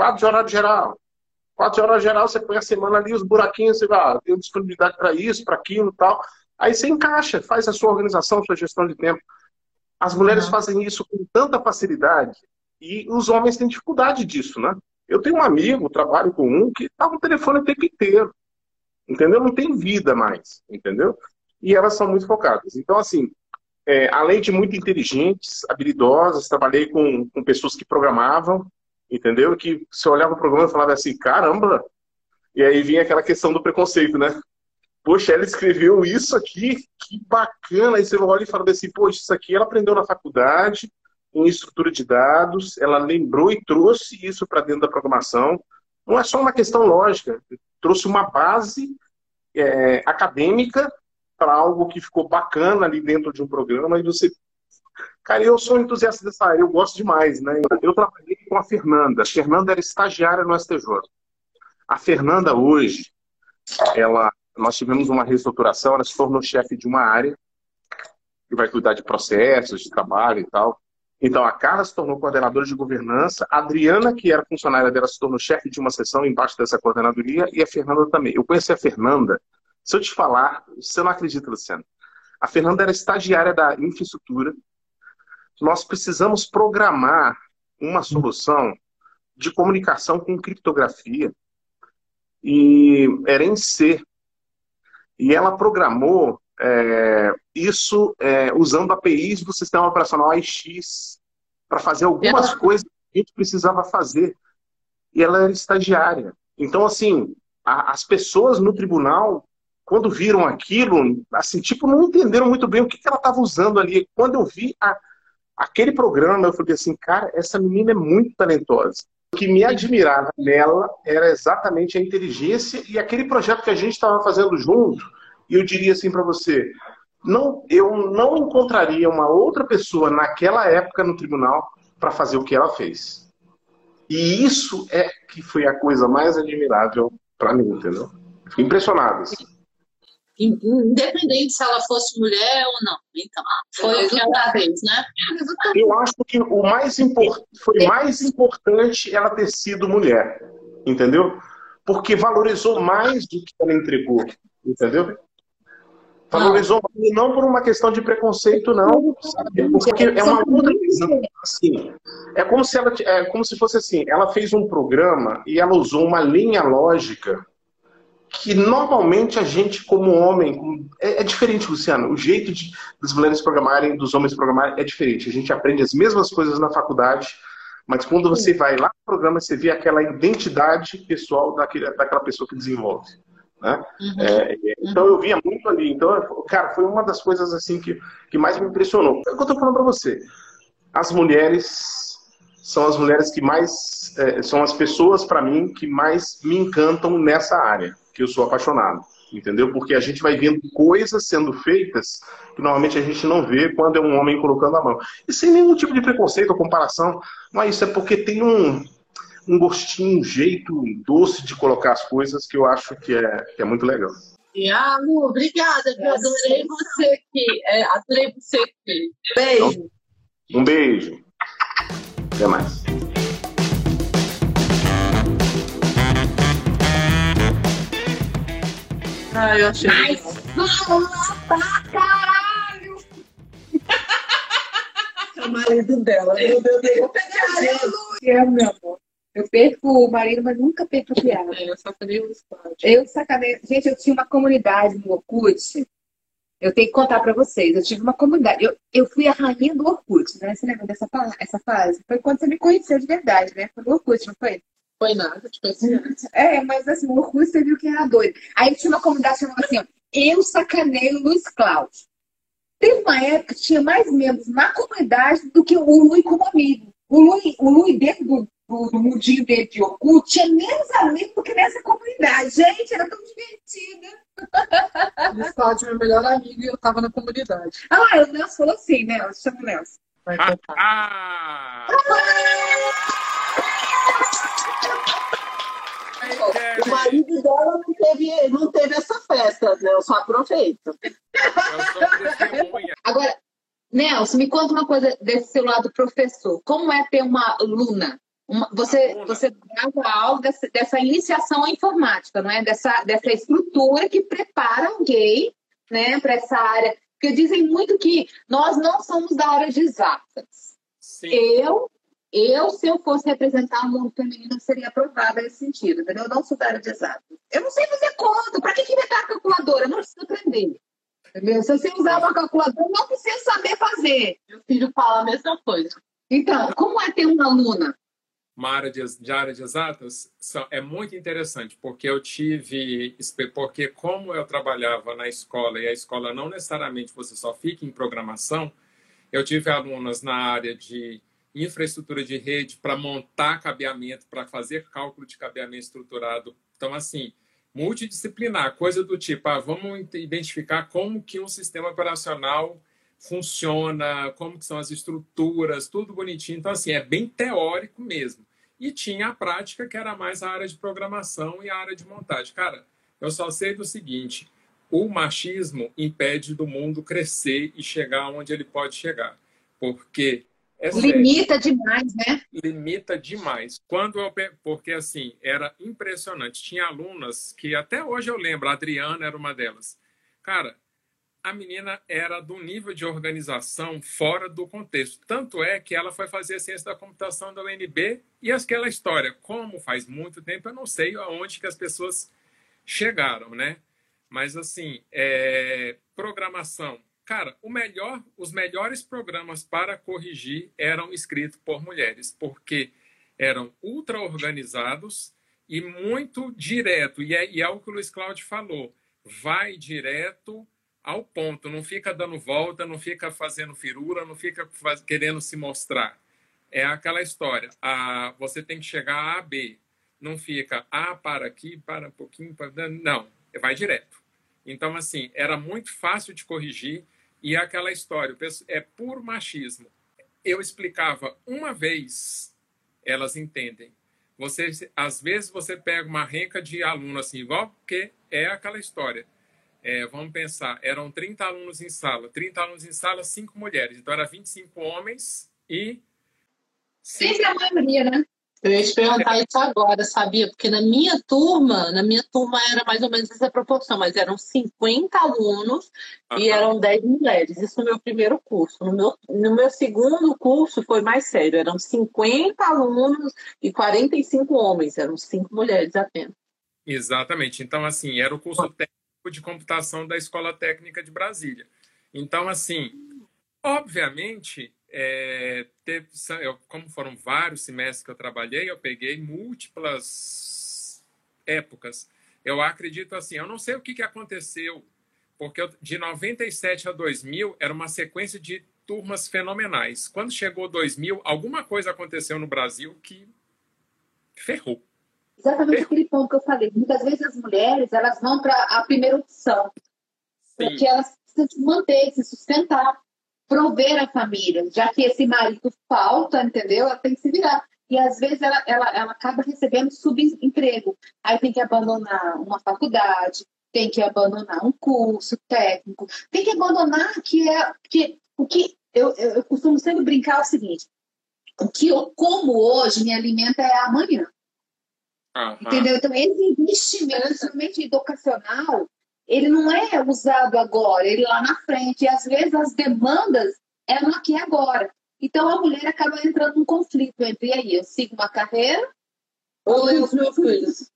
Quadro de horário geral. Quadro de horário geral, você põe a semana ali, os buraquinhos, você vai, ah, tem disponibilidade para isso, para aquilo tal. Aí você encaixa, faz a sua organização, sua gestão de tempo. As mulheres uhum. fazem isso com tanta facilidade e os homens têm dificuldade disso, né? Eu tenho um amigo, trabalho com um, que tá no telefone o tempo inteiro. Entendeu? Não tem vida mais, entendeu? E elas são muito focadas. Então, assim, é, além de muito inteligentes, habilidosas, trabalhei com, com pessoas que programavam, entendeu? Que você olhava o programa e falava assim, caramba! E aí vinha aquela questão do preconceito, né? Poxa, ela escreveu isso aqui, que bacana. Aí você olha e fala assim, poxa, isso aqui ela aprendeu na faculdade, em estrutura de dados, ela lembrou e trouxe isso para dentro da programação. Não é só uma questão lógica, trouxe uma base é, acadêmica para algo que ficou bacana ali dentro de um programa e você. Cara, eu sou entusiasta dessa área, eu gosto demais, né? Eu trabalhei com a Fernanda. A Fernanda era estagiária no STJ. A Fernanda hoje, ela nós tivemos uma reestruturação, ela se tornou chefe de uma área que vai cuidar de processos, de trabalho e tal. Então, a Carla se tornou coordenadora de governança, a Adriana, que era funcionária dela, se tornou chefe de uma seção embaixo dessa coordenadoria, e a Fernanda também. Eu conheci a Fernanda, se eu te falar, você não acredita, Luciano. A Fernanda era estagiária da infraestrutura. Nós precisamos programar uma solução de comunicação com criptografia. E era em C. E ela programou é, isso é, usando APIs do sistema operacional AIX para fazer algumas coisas que a gente precisava fazer. E ela era estagiária. Então, assim, a, as pessoas no tribunal quando viram aquilo, assim, tipo, não entenderam muito bem o que, que ela estava usando ali. Quando eu vi a, aquele programa, eu falei assim, cara, essa menina é muito talentosa. O que me admirava nela era exatamente a inteligência e aquele projeto que a gente estava fazendo junto. E eu diria assim para você, não, eu não encontraria uma outra pessoa naquela época no tribunal para fazer o que ela fez. E isso é que foi a coisa mais admirável para mim, entendeu? Fiquei impressionado. Assim. Independente se ela fosse mulher ou não. Então, foi o que ela fez, né? Eu acho que o mais import... foi mais importante ela ter sido mulher, entendeu? Porque valorizou mais do que ela entregou, entendeu? Valorizou não. não por uma questão de preconceito, não. Sabe? Porque é uma outra visão. Assim, é como se ela é como se fosse assim, ela fez um programa e ela usou uma linha lógica que normalmente a gente, como homem, é, é diferente, Luciano. O jeito de, das mulheres programarem, dos homens programarem é diferente. A gente aprende as mesmas coisas na faculdade, mas quando você vai lá no programa, você vê aquela identidade pessoal daquele, daquela pessoa que desenvolve. Né? Uhum. É, então eu via muito ali. Então, cara, foi uma das coisas assim que, que mais me impressionou. É o que eu tô falando para você. As mulheres são as mulheres que mais é, são as pessoas para mim que mais me encantam nessa área que eu sou apaixonado, entendeu? Porque a gente vai vendo coisas sendo feitas que normalmente a gente não vê quando é um homem colocando a mão. E sem nenhum tipo de preconceito ou comparação, mas isso é porque tem um, um gostinho, um jeito doce de colocar as coisas que eu acho que é, que é muito legal. E, ah, Lu, obrigada, eu adorei você aqui. É, adorei você aqui. Beijo. Um beijo. Até mais. Ah, eu achei. Mas fala pra caralho! é o marido dela. Meu Deus, eu vou pegar É, meu amor. Eu perco o marido, mas nunca perco a piada. É, eu sacanei o esporte. Eu sacanei. Gente, eu tinha uma comunidade no Orkut. Eu tenho que contar pra vocês. Eu tive uma comunidade. Eu, eu fui a rainha do Orkut, né? Você lembra dessa essa fase? Foi quando você me conheceu de verdade, né? Foi no Orkut, não foi? Foi nada, tipo assim. É, mas assim, o Orkut você viu que era doido. Aí tinha uma comunidade chamada assim, ó, eu sacaneio o Luiz Cláudio. Teve uma época que tinha mais membros na comunidade do que o Lui como amigo. O Lui, o Lui dentro do, do, do mundinho dele de Orkut tinha menos amigos do que nessa comunidade. Gente, era tão divertida. Luiz Cláudio é meu melhor amigo e eu tava na comunidade. Ah, o Nelson falou assim, né? Chama o Nelson. Vai contar. Ah! O marido dela não teve, não teve essa festa, né? Eu só aproveito. Agora, Nelson, me conta uma coisa desse seu lado professor. Como é ter uma aluna? Uma, você, você dava aula dessa, dessa, iniciação à informática, não é? Dessa, dessa estrutura que prepara gay né, para essa área. Porque dizem muito que nós não somos da área de exatas. Sim. Eu eu, se eu fosse representar o mundo feminino, seria aprovada nesse sentido, entendeu? Eu não sou da área de exato. Eu não sei fazer conta. Para que, inventar a calculadora? Eu não preciso aprender. Entendeu? Se você usar uma calculadora, não precisa saber fazer. Meu filho fala a mesma coisa. Então, como é ter uma aluna? Uma área de, de área de exatas é muito interessante, porque eu tive. Porque, como eu trabalhava na escola, e a escola não necessariamente você só fica em programação, eu tive alunas na área de infraestrutura de rede para montar cabeamento, para fazer cálculo de cabeamento estruturado. Então, assim, multidisciplinar, coisa do tipo, ah, vamos identificar como que um sistema operacional funciona, como que são as estruturas, tudo bonitinho. Então, assim, é bem teórico mesmo. E tinha a prática, que era mais a área de programação e a área de montagem. Cara, eu só sei do seguinte, o machismo impede do mundo crescer e chegar onde ele pode chegar. Porque é Limita demais, né? Limita demais. Quando eu, porque assim, era impressionante. Tinha alunas que até hoje eu lembro, a Adriana era uma delas. Cara, a menina era do nível de organização fora do contexto. Tanto é que ela foi fazer a ciência da computação da UNB e aquela história, como faz muito tempo, eu não sei aonde que as pessoas chegaram, né? Mas assim, é, programação, Cara, melhor, os melhores programas para corrigir eram escritos por mulheres, porque eram ultra organizados e muito direto. E é, e é o que o Luiz Cláudio falou. vai direto ao ponto, não fica dando volta, não fica fazendo firula, não fica faz... querendo se mostrar. É aquela história. A, você tem que chegar a A, B. Não fica A para aqui, para um pouquinho, para... não, vai direto. Então, assim, era muito fácil de corrigir e é aquela história, é puro machismo. Eu explicava uma vez, elas entendem. Você, às vezes você pega uma renca de aluno assim, igual, porque é aquela história. É, vamos pensar, eram 30 alunos em sala. 30 alunos em sala, 5 mulheres. Então, era 25 homens e... Sempre a maioria, né? Eu ia te perguntar isso agora, sabia? Porque na minha turma, na minha turma era mais ou menos essa proporção, mas eram 50 alunos uhum. e eram 10 mulheres. Isso no meu primeiro curso. No meu, no meu segundo curso foi mais sério. Eram 50 alunos e 45 homens. Eram 5 mulheres apenas. Exatamente. Então, assim, era o curso técnico de computação da Escola Técnica de Brasília. Então, assim, obviamente, é, teve, eu, como foram vários semestres que eu trabalhei, eu peguei múltiplas épocas. Eu acredito assim, eu não sei o que, que aconteceu, porque eu, de 97 a 2000 era uma sequência de turmas fenomenais. Quando chegou 2000, alguma coisa aconteceu no Brasil que ferrou. Exatamente ferrou. aquele ponto que eu falei. Muitas vezes as mulheres elas vão para a primeira opção, Sim. porque elas precisam se manter, se sustentar prover a família, já que esse marido falta, entendeu? Ela tem que se virar. E às vezes ela, ela, ela acaba recebendo subemprego. Aí tem que abandonar uma faculdade, tem que abandonar um curso técnico, tem que abandonar que é que o que eu, eu, eu costumo sempre brincar é o seguinte: o que eu como hoje me alimenta é amanhã. Uhum. Entendeu? Então, esse investimento, principalmente educacional, ele não é usado agora, ele lá na frente. E às vezes as demandas é no aqui agora. Então a mulher acaba entrando num conflito entre aí, eu sigo uma carreira ou eu os meus filhos.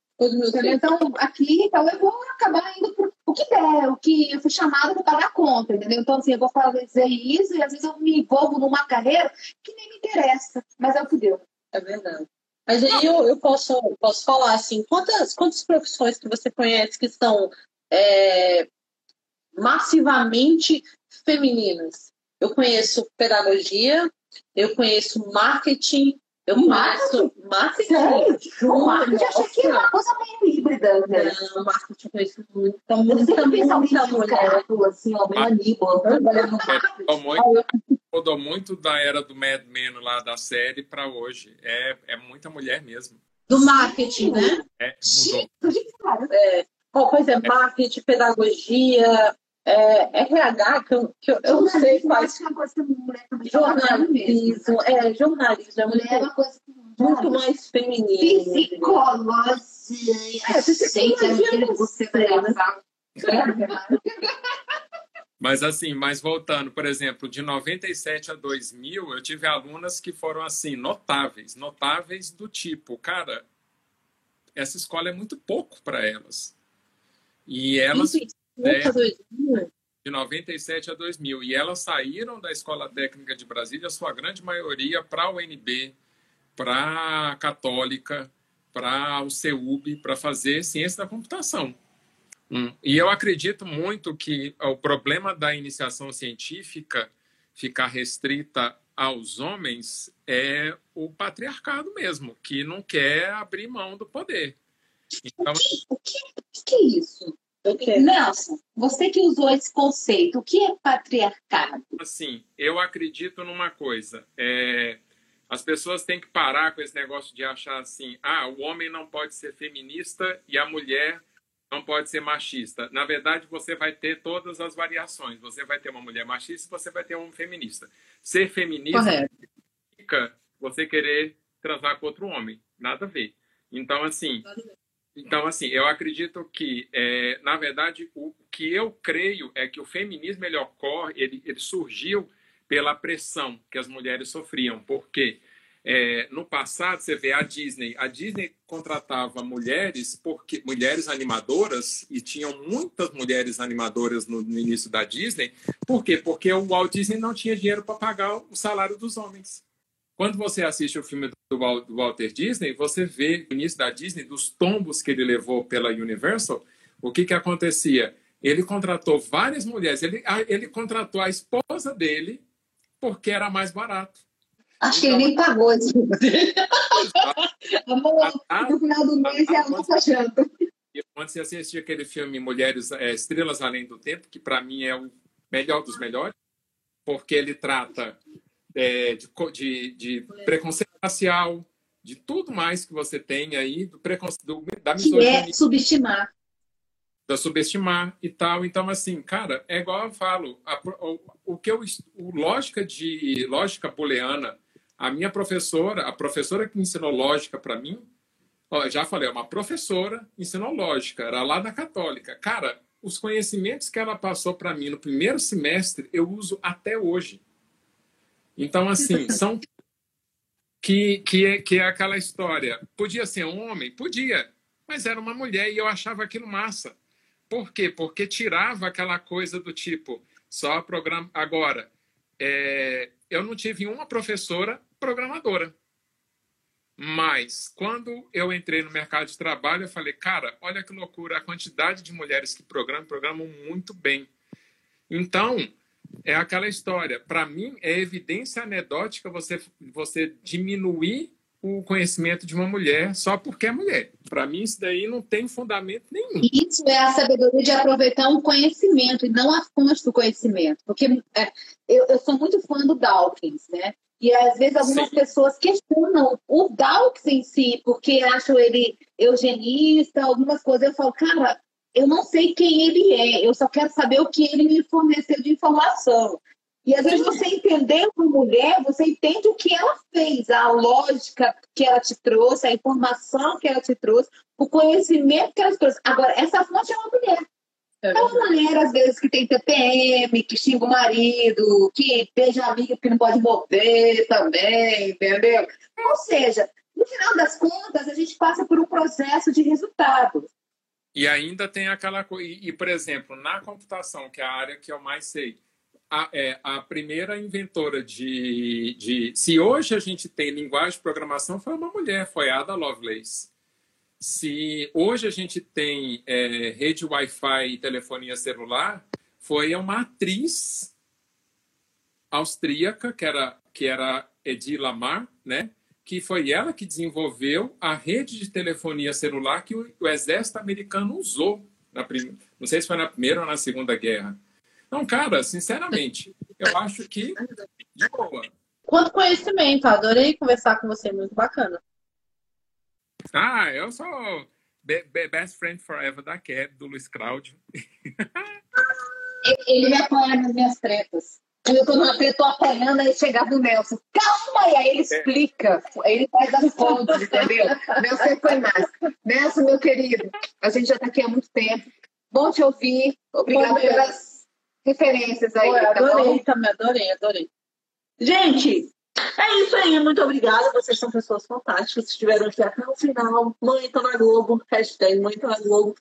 Então, aqui, então, eu vou acabar indo pro o que der, o que eu fui chamada para pagar a conta, entendeu? Então, assim, eu vou fazer isso e às vezes eu me envolvo numa carreira que nem me interessa, mas é o que deu. É verdade. Mas aí eu, eu posso, posso falar assim, quantas, quantas profissões que você conhece que são é, massivamente femininas. Eu conheço pedagogia, eu conheço marketing, eu conheço marketing. Sério? O marketing eu achei que era uma coisa meio híbrida. Né? Não, o marketing eu conheço muita, muita, muita, muita mulher. Assim, ó, bem Aníbal. Mudou muito da era do Mad Men lá da série para hoje. É, é muita mulher mesmo. Do marketing, né? É, mudou. É. Pois é, marketing, pedagogia, é, RH, que eu, que eu, eu não sei quais. Jornalismo, é, jornalismo é muito, é uma coisa muito mais feminino. Psicologia. É, psicologia você Mas assim, mas voltando, por exemplo, de 97 a 2000, eu tive alunas que foram assim, notáveis, notáveis do tipo, cara, essa escola é muito pouco para elas. E elas. Né, de 97 a 2000. E elas saíram da Escola Técnica de Brasília, sua grande maioria, para a UNB, para a Católica, para o CEUB, para fazer ciência da computação. Hum. E eu acredito muito que o problema da iniciação científica ficar restrita aos homens é o patriarcado mesmo, que não quer abrir mão do poder. Então... O, que, o, que, o que é isso? Okay. Nelson, você que usou esse conceito, o que é patriarcado? Assim, eu acredito numa coisa. É, as pessoas têm que parar com esse negócio de achar assim: ah, o homem não pode ser feminista e a mulher não pode ser machista. Na verdade, você vai ter todas as variações. Você vai ter uma mulher machista e você vai ter um feminista. Ser feminista significa você querer transar com outro homem. Nada a ver. Então, assim, então, assim, eu acredito que, é, na verdade, o que eu creio é que o feminismo ele ocorre, ele, ele surgiu pela pressão que as mulheres sofriam. Porque é, no passado, você vê a Disney, a Disney contratava mulheres, porque mulheres animadoras, e tinham muitas mulheres animadoras no, no início da Disney. Por quê? Porque o Walt Disney não tinha dinheiro para pagar o salário dos homens. Quando você assiste o filme do Walter Disney, você vê no início da Disney, dos tombos que ele levou pela Universal, o que, que acontecia? Ele contratou várias mulheres. Ele, ele contratou a esposa dele porque era mais barato. Acho que ele nem pagou esse Amor, no final do mês é a nossa janta. Quando você assistir aquele filme Mulheres, é, Estrelas Além do Tempo, que para mim é o melhor dos melhores, porque ele trata é, de, de, de preconceito racial, de tudo mais que você tem aí, do preconceito, da misoginia. Que é subestimar. Da subestimar e tal. Então, assim, cara, é igual eu falo, a, o, o, que eu, o lógica de lógica booleana, a minha professora, a professora que ensinou lógica para mim, ó, já falei, é uma professora ensinou lógica, era lá da Católica. Cara, os conhecimentos que ela passou para mim no primeiro semestre, eu uso até hoje. Então, assim, são que, que, é, que é aquela história. Podia ser um homem? Podia, mas era uma mulher e eu achava aquilo massa. Por quê? Porque tirava aquela coisa do tipo, só programa. Agora, é, eu não tive uma professora programadora. Mas, quando eu entrei no mercado de trabalho, eu falei, cara, olha que loucura, a quantidade de mulheres que programam, programam muito bem. Então, é aquela história. Para mim, é evidência anedótica você, você diminuir o conhecimento de uma mulher só porque é mulher. Para mim, isso daí não tem fundamento nenhum. Isso é a sabedoria de aproveitar um conhecimento e não a fonte do conhecimento. Porque é, eu, eu, sou muito fã do Dawkins, né? E às vezes algumas Sim. pessoas questionam o Dawkins em si, porque acham ele eugenista, algumas coisas. Eu falo, cara, eu não sei quem ele é, eu só quero saber o que ele me forneceu de informação. E às vezes você entender uma mulher, você entende o que ela fez, a lógica que ela te trouxe, a informação que ela te trouxe, o conhecimento que ela te trouxe. Agora, essa fonte é uma mulher. É, é uma mulher, às vezes, que tem TPM, que xinga o marido, que beija amiga que não pode morder também, entendeu? Ou seja, no final das contas, a gente passa por um processo de resultados. E ainda tem aquela coisa. E, por exemplo, na computação, que é a área que eu mais sei, a, é, a primeira inventora de, de. Se hoje a gente tem linguagem de programação, foi uma mulher, foi Ada Lovelace. Se hoje a gente tem é, rede Wi-Fi e telefonia celular, foi uma atriz austríaca, que era, que era Edith Lamar, né? Que foi ela que desenvolveu a rede de telefonia celular que o, o exército americano usou. Na prim... Não sei se foi na Primeira ou na Segunda Guerra. Então, cara, sinceramente, eu acho que de boa. Quanto conhecimento, adorei conversar com você, muito bacana. Ah, eu sou Best Friend Forever da Cat, do Luiz Cláudio. Ele me apoia nas minhas tretas. Eu tô treta, tô apanhando, aí chegava o Nelson, calma, e aí ele explica, aí ele faz as fontes, entendeu? Nelson foi mais. Nelson, meu querido, a gente já tá aqui há muito tempo. Bom te ouvir, obrigado pelas referências aí. Pô, tá adorei tá também, adorei, adorei. Gente, é isso aí, muito obrigada. Vocês são pessoas fantásticas. Estiveram aqui até o final. Mãe tá na Globo, hashtag Mãe tá na Globo.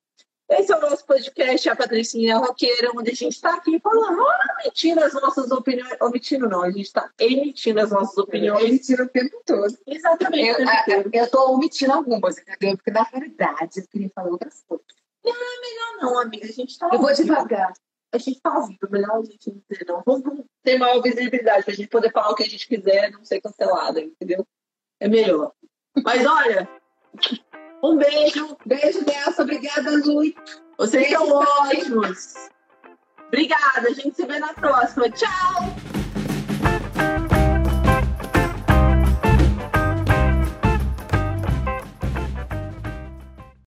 Esse é o nosso podcast, a Patricinha Roqueira, onde a gente está aqui falando, omitindo as nossas opiniões. Omitindo não, a gente está emitindo as nossas opiniões. Emitindo o tempo todo. Exatamente. Eu estou omitindo algumas, entendeu? Porque na realidade eu queria falar outras coisas. Não, é melhor não, amiga. A gente está. Eu vou devagar. A gente está ouvindo, melhor a gente não ter, não. Vamos ter maior visibilidade para a gente poder falar o que a gente quiser, não ser cancelada, entendeu? É melhor. Mas olha. Um beijo. Beijo, Nelson. Obrigada, Lu. Vocês são ótimos. Obrigada. A gente se vê na próxima. Tchau.